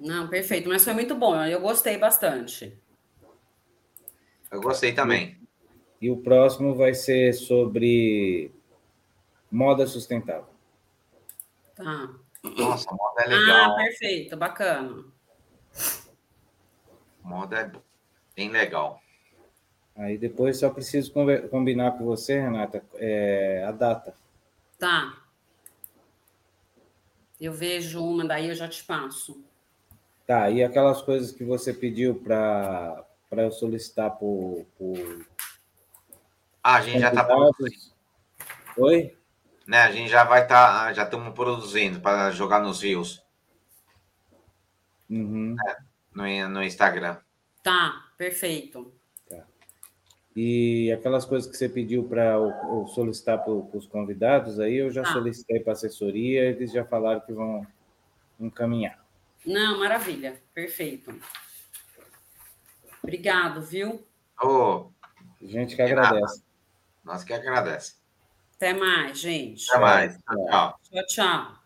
Não, perfeito, mas foi muito bom, eu gostei bastante. Eu gostei também. E o próximo vai ser sobre moda sustentável. Tá. Nossa, moda é legal. Ah, perfeito, bacana moda é bem legal. Aí depois só preciso combinar com você, Renata, é, a data. Tá. Eu vejo uma, daí eu já te passo. Tá, e aquelas coisas que você pediu para eu solicitar por, por. Ah, a gente já está produzindo. Oi? Né, a gente já vai estar, tá, já estamos produzindo para jogar nos rios. Uhum. É no, no Instagram. Tá, perfeito. Tá. E aquelas coisas que você pediu para solicitar para os convidados, aí eu já tá. solicitei para a assessoria, eles já falaram que vão encaminhar. Não, maravilha, perfeito. Obrigado, viu? Oh, gente que agradece. Nós que agradece. Até mais, gente. Até mais. Tchau, tchau. tchau.